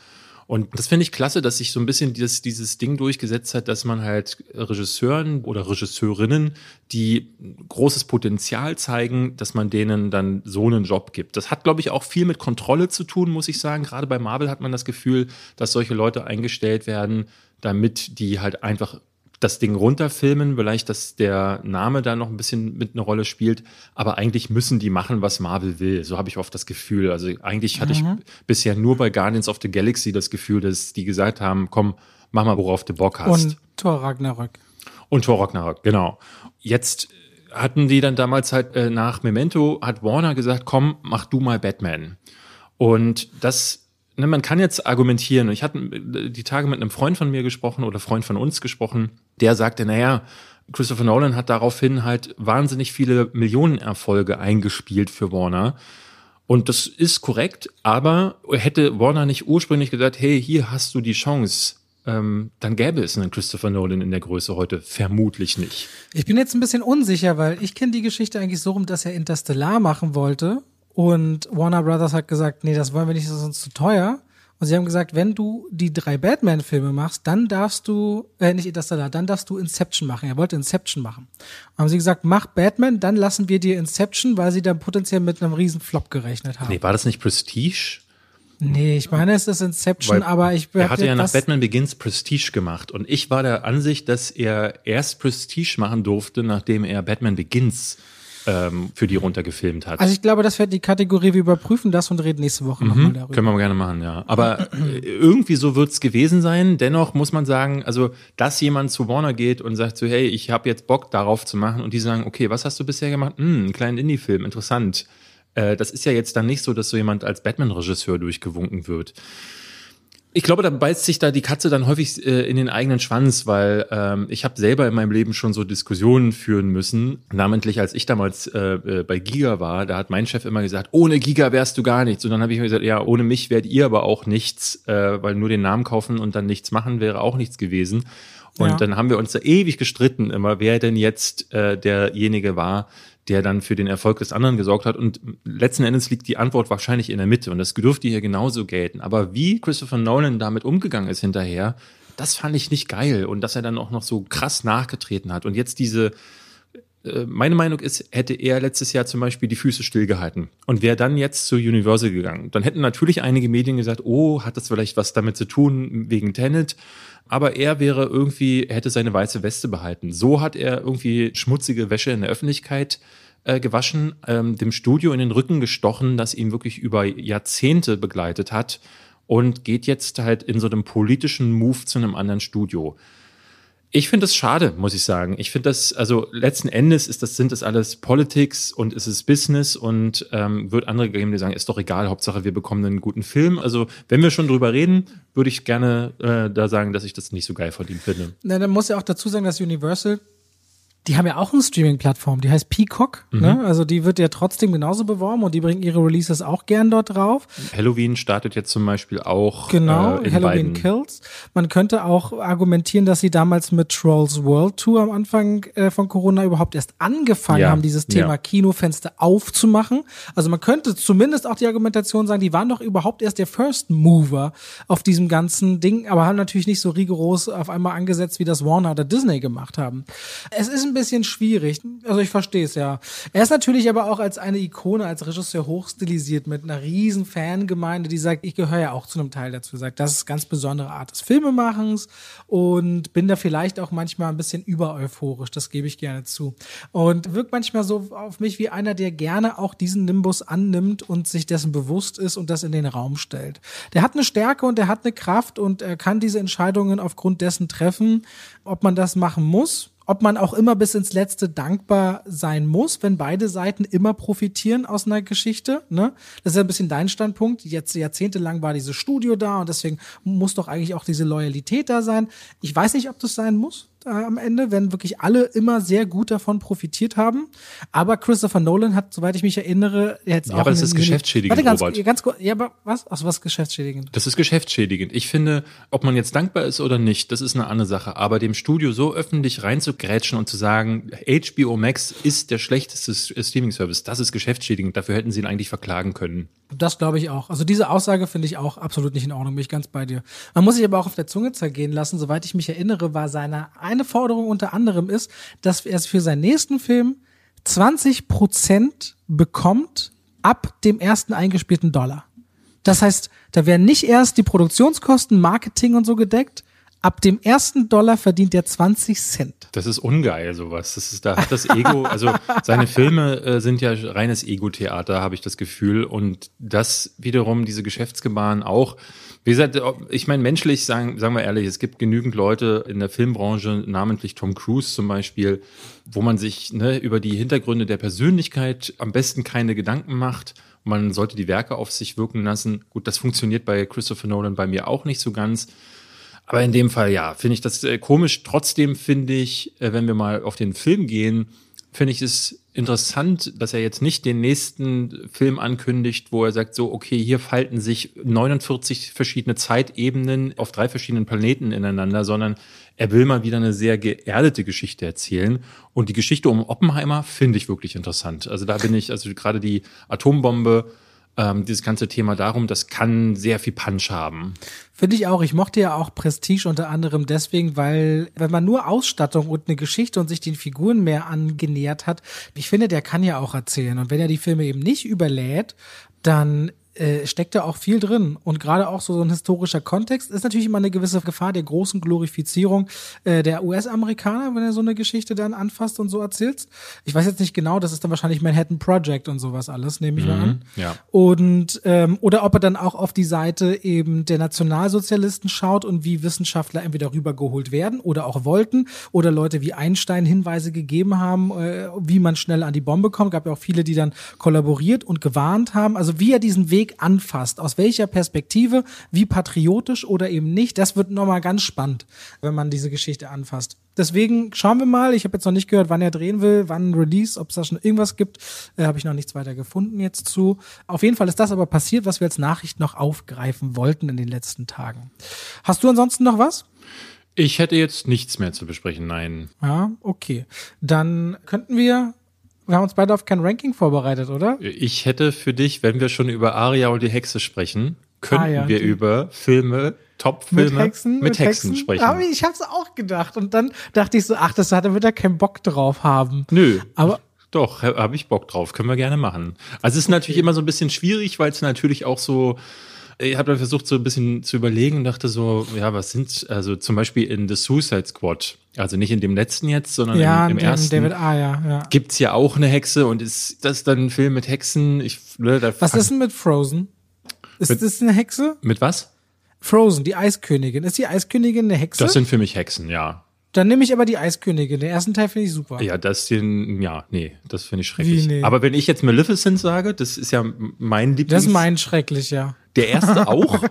Und das finde ich klasse, dass sich so ein bisschen dieses, dieses Ding durchgesetzt hat, dass man halt Regisseuren oder Regisseurinnen, die großes Potenzial zeigen, dass man denen dann so einen Job gibt. Das hat, glaube ich, auch viel mit Kontrolle zu tun, muss ich sagen. Gerade bei Marvel hat man das Gefühl, dass solche Leute eingestellt werden, damit die halt einfach das Ding runterfilmen, vielleicht, dass der Name da noch ein bisschen mit eine Rolle spielt, aber eigentlich müssen die machen, was Marvel will. So habe ich oft das Gefühl. Also eigentlich hatte ich bisher nur bei Guardians of the Galaxy das Gefühl, dass die gesagt haben, komm, mach mal, worauf du Bock hast. Und Thor Ragnarök. Und Thor Ragnarok, genau. Jetzt hatten die dann damals halt äh, nach Memento, hat Warner gesagt, komm, mach du mal Batman. Und das, ne, man kann jetzt argumentieren. Ich hatte die Tage mit einem Freund von mir gesprochen oder Freund von uns gesprochen, der sagte, naja, Christopher Nolan hat daraufhin halt wahnsinnig viele Millionenerfolge eingespielt für Warner. Und das ist korrekt, aber hätte Warner nicht ursprünglich gesagt, hey, hier hast du die Chance, ähm, dann gäbe es einen Christopher Nolan in der Größe heute vermutlich nicht. Ich bin jetzt ein bisschen unsicher, weil ich kenne die Geschichte eigentlich so rum, dass er Interstellar machen wollte und Warner Brothers hat gesagt, nee, das wollen wir nicht, das ist uns zu teuer. Und sie haben gesagt, wenn du die drei Batman-Filme machst, dann darfst du, äh, nicht Interstellar, dann darfst du Inception machen. Er wollte Inception machen. Und haben sie gesagt, mach Batman, dann lassen wir dir Inception, weil sie dann potenziell mit einem riesen Flop gerechnet haben. Nee, war das nicht Prestige? Nee, ich meine, es ist Inception, Weil aber ich Er hatte ja nach Batman Begins Prestige gemacht und ich war der Ansicht, dass er erst Prestige machen durfte, nachdem er Batman Begins ähm, für die runtergefilmt hat. Also ich glaube, das wird die Kategorie, wir überprüfen das und reden nächste Woche nochmal darüber. Können wir gerne machen, ja. Aber äh, irgendwie so wird's gewesen sein. Dennoch muss man sagen, also, dass jemand zu Warner geht und sagt so, hey, ich habe jetzt Bock darauf zu machen und die sagen, okay, was hast du bisher gemacht? Hm, einen kleinen Indie-Film, interessant. Äh, das ist ja jetzt dann nicht so, dass so jemand als Batman-Regisseur durchgewunken wird. Ich glaube, da beißt sich da die Katze dann häufig äh, in den eigenen Schwanz, weil ähm, ich habe selber in meinem Leben schon so Diskussionen führen müssen. Namentlich, als ich damals äh, äh, bei Giga war, da hat mein Chef immer gesagt, ohne Giga wärst du gar nichts. Und dann habe ich mir gesagt, ja, ohne mich wärt ihr aber auch nichts, äh, weil nur den Namen kaufen und dann nichts machen wäre auch nichts gewesen. Und Ja. dann haben wir uns da ewig gestritten immer, wer denn jetzt äh, derjenige war, der dann für den Erfolg des anderen gesorgt hat. Und letzten Endes liegt die Antwort wahrscheinlich in der Mitte. Und das dürfte hier genauso gelten. Aber wie Christopher Nolan damit umgegangen ist hinterher, das fand ich nicht geil. Und dass er dann auch noch so krass nachgetreten hat. Und jetzt diese, äh, meine Meinung ist, hätte er letztes Jahr zum Beispiel die Füße stillgehalten und wäre dann jetzt zu Universal gegangen. Dann hätten natürlich einige Medien gesagt, oh, hat das vielleicht was damit zu tun wegen Tenet? Aber er wäre irgendwie, er hätte seine weiße Weste behalten. So hat er irgendwie schmutzige Wäsche in der Öffentlichkeit äh, gewaschen, ähm, dem Studio in den Rücken gestochen, das ihn wirklich über Jahrzehnte begleitet hat und geht jetzt halt in so einem politischen Move zu einem anderen Studio. Ich finde das schade, muss ich sagen. Ich finde das, also letzten Endes ist das, sind das alles Politics und es ist Business und ähm, wird andere geben, die sagen, ist doch egal, Hauptsache wir bekommen einen guten Film. Also wenn wir schon drüber reden, würde ich gerne äh, da sagen, dass ich das nicht so geil ihm finde. Na, dann muss ja auch dazu sagen, dass Universal, die haben ja auch eine Streaming-Plattform, die heißt Peacock. Mhm. Ne? Also die wird ja trotzdem genauso beworben und die bringen ihre Releases auch gern dort drauf. Halloween startet jetzt zum Beispiel auch Genau, äh, in Halloween beiden. Kills. Man könnte auch argumentieren, dass sie damals mit Trolls World Tour am Anfang äh, von Corona überhaupt erst angefangen Ja, haben, dieses Thema ja. Kinofenster aufzumachen. Also man könnte zumindest auch die Argumentation sagen, die waren doch überhaupt erst der First Mover auf diesem ganzen Ding, aber haben natürlich nicht so rigoros auf einmal angesetzt, wie das Warner oder Disney gemacht haben. Es ist ein bisschen schwierig. Also ich verstehe es ja. Er ist natürlich aber auch als eine Ikone, als Regisseur hochstilisiert mit einer riesen Fangemeinde, die sagt, ich gehöre ja auch zu einem Teil dazu, sagt, das ist ganz besondere Art des Filmemachens und bin da vielleicht auch manchmal ein bisschen übereuphorisch, das gebe ich gerne zu. Und wirkt manchmal so auf mich wie einer, der gerne auch diesen Nimbus annimmt und sich dessen bewusst ist und das in den Raum stellt. Der hat eine Stärke und der hat eine Kraft und er kann diese Entscheidungen aufgrund dessen treffen, ob man das machen muss ob man auch immer bis ins Letzte dankbar sein muss, wenn beide Seiten immer profitieren aus einer Geschichte. Ne? Das ist ja ein bisschen dein Standpunkt. Jetzt jahrzehntelang war dieses Studio da und deswegen muss doch eigentlich auch diese Loyalität da sein. Ich weiß nicht, ob das sein muss äh, am Ende, wenn wirklich alle immer sehr gut davon profitiert haben. Aber Christopher Nolan hat, soweit ich mich erinnere, jetzt Ja, auch aber das ist geschäftsschädigend, Warte, ganz, Robert. ganz kurz. Ja, aber was? Ach, was geschäftsschädigend? Das ist geschäftsschädigend. Ich finde, ob man jetzt dankbar ist oder nicht, das ist eine andere Sache. Aber dem Studio so öffentlich reinzugrätschen und zu sagen, HBO Max ist der schlechteste S- Streaming-Service, das ist geschäftsschädigend. Dafür hätten sie ihn eigentlich verklagen können. Das glaube ich auch. Also diese Aussage finde ich auch absolut nicht in Ordnung, bin ich ganz bei dir. Man muss sich aber auch auf der Zunge zergehen lassen. Soweit ich mich erinnere, war seine eine Forderung unter anderem ist, dass er für seinen nächsten Film 20 Prozent bekommt ab dem ersten eingespielten Dollar. Das heißt, da werden nicht erst die Produktionskosten, Marketing und so gedeckt. Ab dem ersten Dollar verdient er 20 Cent. Das ist ungeil, sowas. Das ist, da hat das Ego, also seine Filme äh, sind ja reines Ego-Theater, habe ich das Gefühl. Und das wiederum, diese Geschäftsgebaren auch. Wie gesagt, ob- ich meine, menschlich, sagen, sagen wir ehrlich, es gibt genügend Leute in der Filmbranche, namentlich Tom Cruise zum Beispiel, wo man sich ne, über die Hintergründe der Persönlichkeit am besten keine Gedanken macht. Man sollte die Werke auf sich wirken lassen. Gut, das funktioniert bei Christopher Nolan bei mir auch nicht so ganz. Aber in dem Fall, ja, finde ich das äh, komisch. Trotzdem finde ich, äh, wenn wir mal auf den Film gehen, finde ich es interessant, dass er jetzt nicht den nächsten Film ankündigt, wo er sagt, so, okay, hier falten sich 49 verschiedene Zeitebenen auf drei verschiedenen Planeten ineinander, sondern er will mal wieder eine sehr geerdete Geschichte erzählen. Und die Geschichte um Oppenheimer finde ich wirklich interessant. Also da bin ich, also gerade die Atombombe, ähm, dieses ganze Thema darum, das kann sehr viel Punch haben. Finde ich auch. Ich mochte ja auch Prestige unter anderem deswegen, weil wenn man nur Ausstattung und eine Geschichte und sich den Figuren mehr angenähert hat, ich finde, der kann ja auch erzählen. Und wenn er die Filme eben nicht überlädt, dann äh, steckt da auch viel drin. Und gerade auch so, so ein historischer Kontext ist natürlich immer eine gewisse Gefahr der großen Glorifizierung äh, der US-Amerikaner, wenn er so eine Geschichte dann anfasst und so erzählt. Ich weiß jetzt nicht genau, das ist dann wahrscheinlich Manhattan Project und sowas alles, nehme ich mhm, mal an. Ja. Und ähm, oder ob er dann auch auf die Seite eben der Nationalsozialisten schaut und wie Wissenschaftler entweder rübergeholt werden oder auch wollten oder Leute wie Einstein Hinweise gegeben haben, äh, wie man schnell an die Bombe kommt. Gab ja auch viele, die dann kollaboriert und gewarnt haben. Also wie er diesen Weg Weg anfasst, aus welcher Perspektive, wie patriotisch oder eben nicht, das wird nochmal ganz spannend, wenn man diese Geschichte anfasst. Deswegen schauen wir mal. Ich habe jetzt noch nicht gehört, wann er drehen will, wann Release, ob es da schon irgendwas gibt. Äh, habe ich noch nichts weiter gefunden jetzt zu. Auf jeden Fall ist das aber passiert, was wir als Nachricht noch aufgreifen wollten in den letzten Tagen. Hast du ansonsten noch was? Ich hätte jetzt nichts mehr zu besprechen, nein. Ja, okay. Dann könnten wir wir haben uns beide auf kein Ranking vorbereitet, oder? Ich hätte für dich, wenn wir schon über Aria und die Hexe sprechen, könnten ah, ja, wir über Filme, Top-Filme mit Hexen, mit, mit Hexen, Hexen, sprechen. Aber ich hab's auch gedacht. Und dann dachte ich so, ach, das hat er wieder keinen Bock drauf haben. Nö. Aber doch, habe ich Bock drauf. Können wir gerne machen. Also es ist okay. natürlich immer so ein bisschen schwierig, weil es natürlich auch so ich habe dann versucht, so ein bisschen zu überlegen und dachte so, ja, was sind, also zum Beispiel in The Suicide Squad, also nicht in dem letzten jetzt, sondern ja, im, im ersten. David A, ja, ja. Gibt's ja auch eine Hexe und ist das dann ein Film mit Hexen? Ich, ne, da was ist denn mit Frozen? Ist mit, das eine Hexe? Mit was? Frozen, die Eiskönigin. Ist die Eiskönigin eine Hexe? Das sind für mich Hexen, ja. Dann nehme ich aber die Eiskönigin. Den ersten Teil finde ich super. Ja, das den, ja, nee, das finde ich schrecklich. Wie, nee. Aber wenn ich jetzt Maleficent sage, das ist ja mein Lieblings. Das ist mein schrecklich, ja. Der erste auch?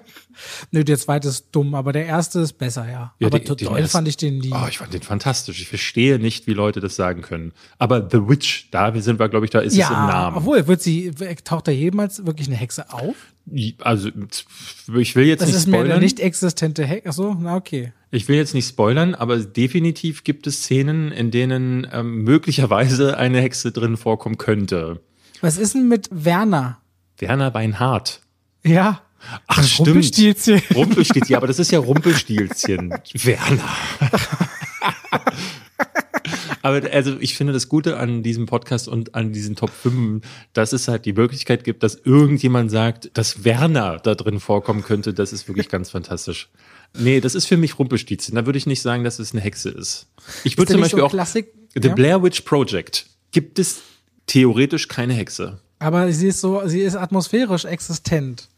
Nö, der zweite ist dumm, aber der erste ist besser, ja. ja aber die, toll erste, fand ich den nie. Oh, ich fand den fantastisch. Ich verstehe nicht, wie Leute das sagen können. Aber The Witch, da sind wir, glaube ich, da ist ja, es im Namen. Obwohl, wird sie, taucht da jemals wirklich eine Hexe auf? Also, ich will jetzt das nicht spoilern. Das ist mir eine nicht existente Hexe. Achso, na okay. Ich will jetzt nicht spoilern, aber definitiv gibt es Szenen, in denen ähm, möglicherweise eine Hexe drin vorkommen könnte. Was ist denn mit Werner? Werner Beinhardt. Ja. Ach, das stimmt. Rumpelstilzchen. Rumpelstilzchen, aber das ist ja Rumpelstilzchen. Werner. Aber also ich finde das Gute an diesem Podcast und an diesen Top 5, dass es halt die Möglichkeit gibt, dass irgendjemand sagt, dass Werner da drin vorkommen könnte. Das ist wirklich ganz fantastisch. Nee, das ist für mich Rumpelstilzchen. Da würde ich nicht sagen, dass es eine Hexe ist. Ich würde zum Beispiel so auch Klassik? The ja? Blair Witch Project gibt es theoretisch keine Hexe. Aber sie ist so, sie ist atmosphärisch existent.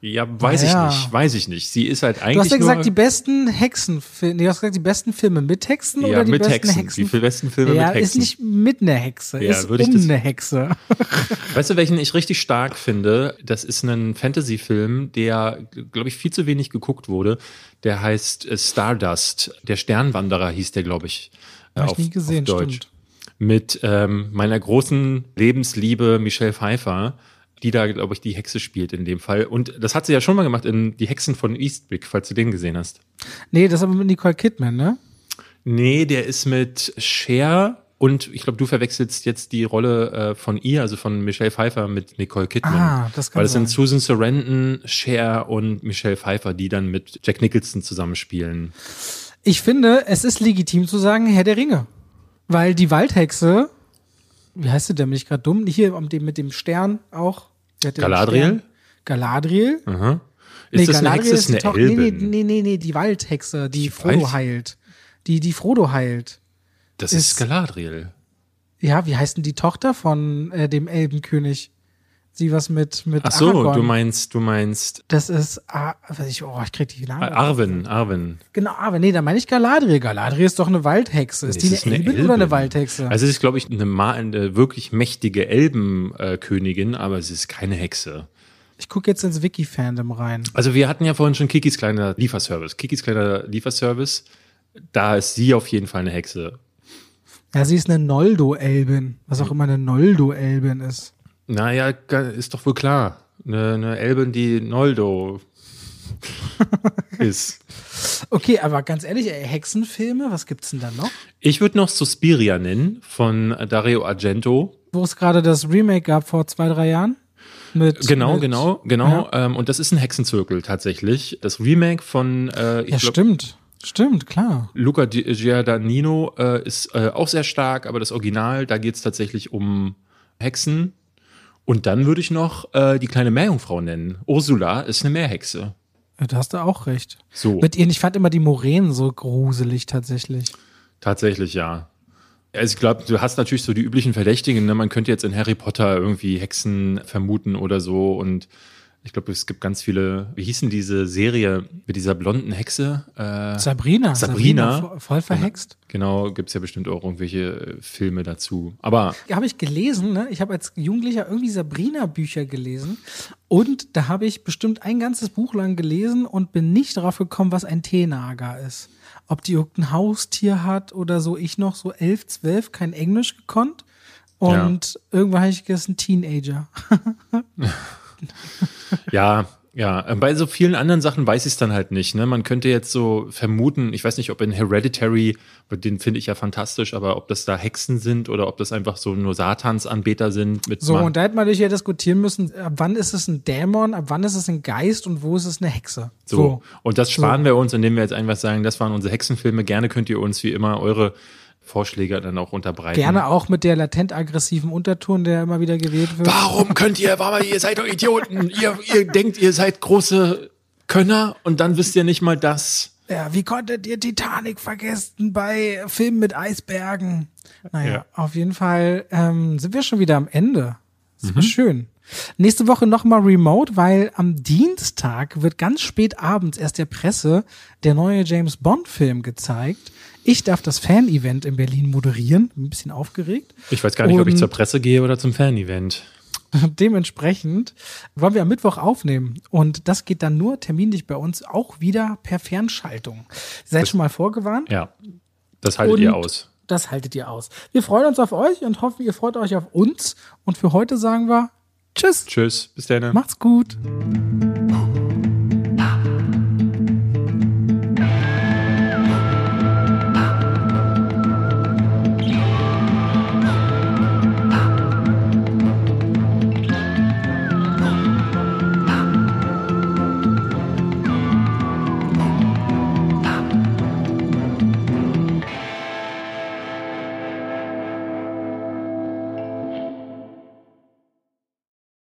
Ja, weiß ja. ich nicht, weiß ich nicht. Sie ist halt eigentlich. Du hast ja gesagt, die besten Hexenfilme, nee, du hast gesagt, die besten Filme mit Hexen ja, oder die mit besten Hexen. Hexen? Die besten Filme ja, mit Hexen. ist nicht mit einer Hexe, ja, ist um eine Hexe. Weißt du, welchen ich richtig stark finde? Das ist ein Fantasy-Film, der, glaube ich, viel zu wenig geguckt wurde. Der heißt äh, Stardust. Der Sternwanderer hieß der, glaube ich. Äh, Hab auf, ich nie gesehen, auf Deutsch. Stimmt. Mit ähm, meiner großen Lebensliebe Michelle Pfeiffer die da, glaube ich, die Hexe spielt in dem Fall. Und das hat sie ja schon mal gemacht in Die Hexen von Eastwick, falls du den gesehen hast. Nee, das ist aber mit Nicole Kidman, ne? Nee, der ist mit Cher und ich glaube, du verwechselst jetzt die Rolle äh, von ihr, also von Michelle Pfeiffer mit Nicole Kidman. Ah, das kann Weil es sind Susan Sarandon, Cher und Michelle Pfeiffer, die dann mit Jack Nicholson zusammenspielen. Ich finde, es ist legitim zu sagen Herr der Ringe. Weil die Waldhexe wie heißt du denn? Bin ich gerade dumm? Hier mit dem Stern auch. Galadriel? Galadriel? Aha. Ist nee, das Galadriel eine Hexe? Ist eine Elbin? Nee, nee, nee, nee, die Waldhexe, die ich Frodo weiß. heilt. Die, die Frodo heilt. Das ist, ist Galadriel. Ja, wie heißt denn die Tochter von äh, dem Elbenkönig? Sie was mit mit Ach so, Aragorn. du meinst, du meinst. Das ist, ah, ich, oh, ich krieg die Namen. Arwen, Arwen. Genau, Arwen. Nee, da meine ich Galadriel. Galadriel ist doch eine Waldhexe. Ist die eine, eine Elbin, oder eine Waldhexe? Also es ist, glaube ich, eine, eine wirklich mächtige Elbenkönigin, aber es ist keine Hexe. Ich gucke jetzt ins Wiki-Fandom rein. Also wir hatten ja vorhin schon Kikis kleiner Lieferservice. Kikis kleiner Lieferservice, da ist sie auf jeden Fall eine Hexe. Ja, sie ist eine Noldo-Elbin, was auch immer eine Noldo-Elbin ist. Naja, ist doch wohl klar. Eine, eine Elbin, die Noldo ist. Okay, aber ganz ehrlich, Hexenfilme, was gibt's denn da noch? Ich würde noch Suspiria nennen von Dario Argento. Wo es gerade das Remake gab vor zwei, drei Jahren? Mit, Genau, mit, genau, genau. Ähm, und das ist ein Hexenzirkel tatsächlich. Das Remake von, äh, Ja, glaub, stimmt. Stimmt, klar. Luca Di- Giordannino äh, ist äh, auch sehr stark, aber das Original, da geht es tatsächlich um Hexen. Und dann würde ich noch äh, die kleine Meerjungfrau nennen. Ursula ist eine Meerhexe. Ja, da hast du auch recht. So, Mit ihr, ich fand immer die Moränen so gruselig tatsächlich. tatsächlich ja. Also ich glaube, du hast natürlich so die üblichen Verdächtigen. Ne? Man könnte jetzt in Harry Potter irgendwie Hexen vermuten oder so. Und ich glaube, es gibt ganz viele. Wie hieß denn diese Serie mit dieser blonden Hexe? Äh, Sabrina. Sabrina. vo- voll verhext. genau, gibt's ja bestimmt auch irgendwelche äh, Filme dazu. Aber habe ich gelesen, ne? Ich habe als Jugendlicher irgendwie Sabrina-Bücher gelesen und da habe ich bestimmt ein ganzes Buch lang gelesen und bin nicht darauf gekommen, was ein Teenager ist. Ob die irgendein Haustier hat oder so. Ich noch so elf, zwölf, kein Englisch gekonnt. Und irgendwann habe ich gegessen, Teenager. Ja, ja. äh, Bei so vielen anderen Sachen weiß ich es dann halt nicht. Ne? Man könnte jetzt so vermuten, ich weiß nicht, ob in Hereditary, den finde ich ja fantastisch, aber ob das da Hexen sind oder ob das einfach so nur Satansanbeter sind mit So, und da hätte man natürlich ja diskutieren müssen, ab wann ist es ein Dämon, ab wann ist es ein Geist und wo ist es eine Hexe. so. Und das sparen wir uns, indem wir jetzt einfach sagen, das waren unsere Hexenfilme. Gerne könnt ihr uns wie immer eure Vorschläge dann auch unterbreiten. Gerne auch mit der latent aggressiven Unterton, der immer wieder gewählt wird. Warum könnt ihr, Mama, ihr seid doch Idioten. ihr, ihr denkt, ihr seid große Könner und dann wisst ihr nicht mal das. Ja, wie konntet ihr Titanic vergessen bei Filmen mit Eisbergen? Naja, Ja. auf jeden Fall ähm, sind wir schon wieder am Ende. Das war schön. Nächste Woche nochmal remote, weil am Dienstag wird ganz spät abends erst der Presse der neue James Bond Film gezeigt. Ich darf das Fan-Event in Berlin moderieren. Ein bisschen aufgeregt. Ich weiß gar nicht, ob ich Und- zur Presse gehe oder zum Fan-Event. Dementsprechend wollen wir am Mittwoch aufnehmen. Und das geht dann nur terminlich bei uns auch wieder per Fernschaltung. Seid schon mal vorgewarnt. Ja, das haltet ihr Und aus. Das haltet ihr aus. Wir freuen uns auf euch und hoffen, ihr freut euch auf uns. Und für heute sagen wir Tschüss. Tschüss, bis dann. Macht's gut.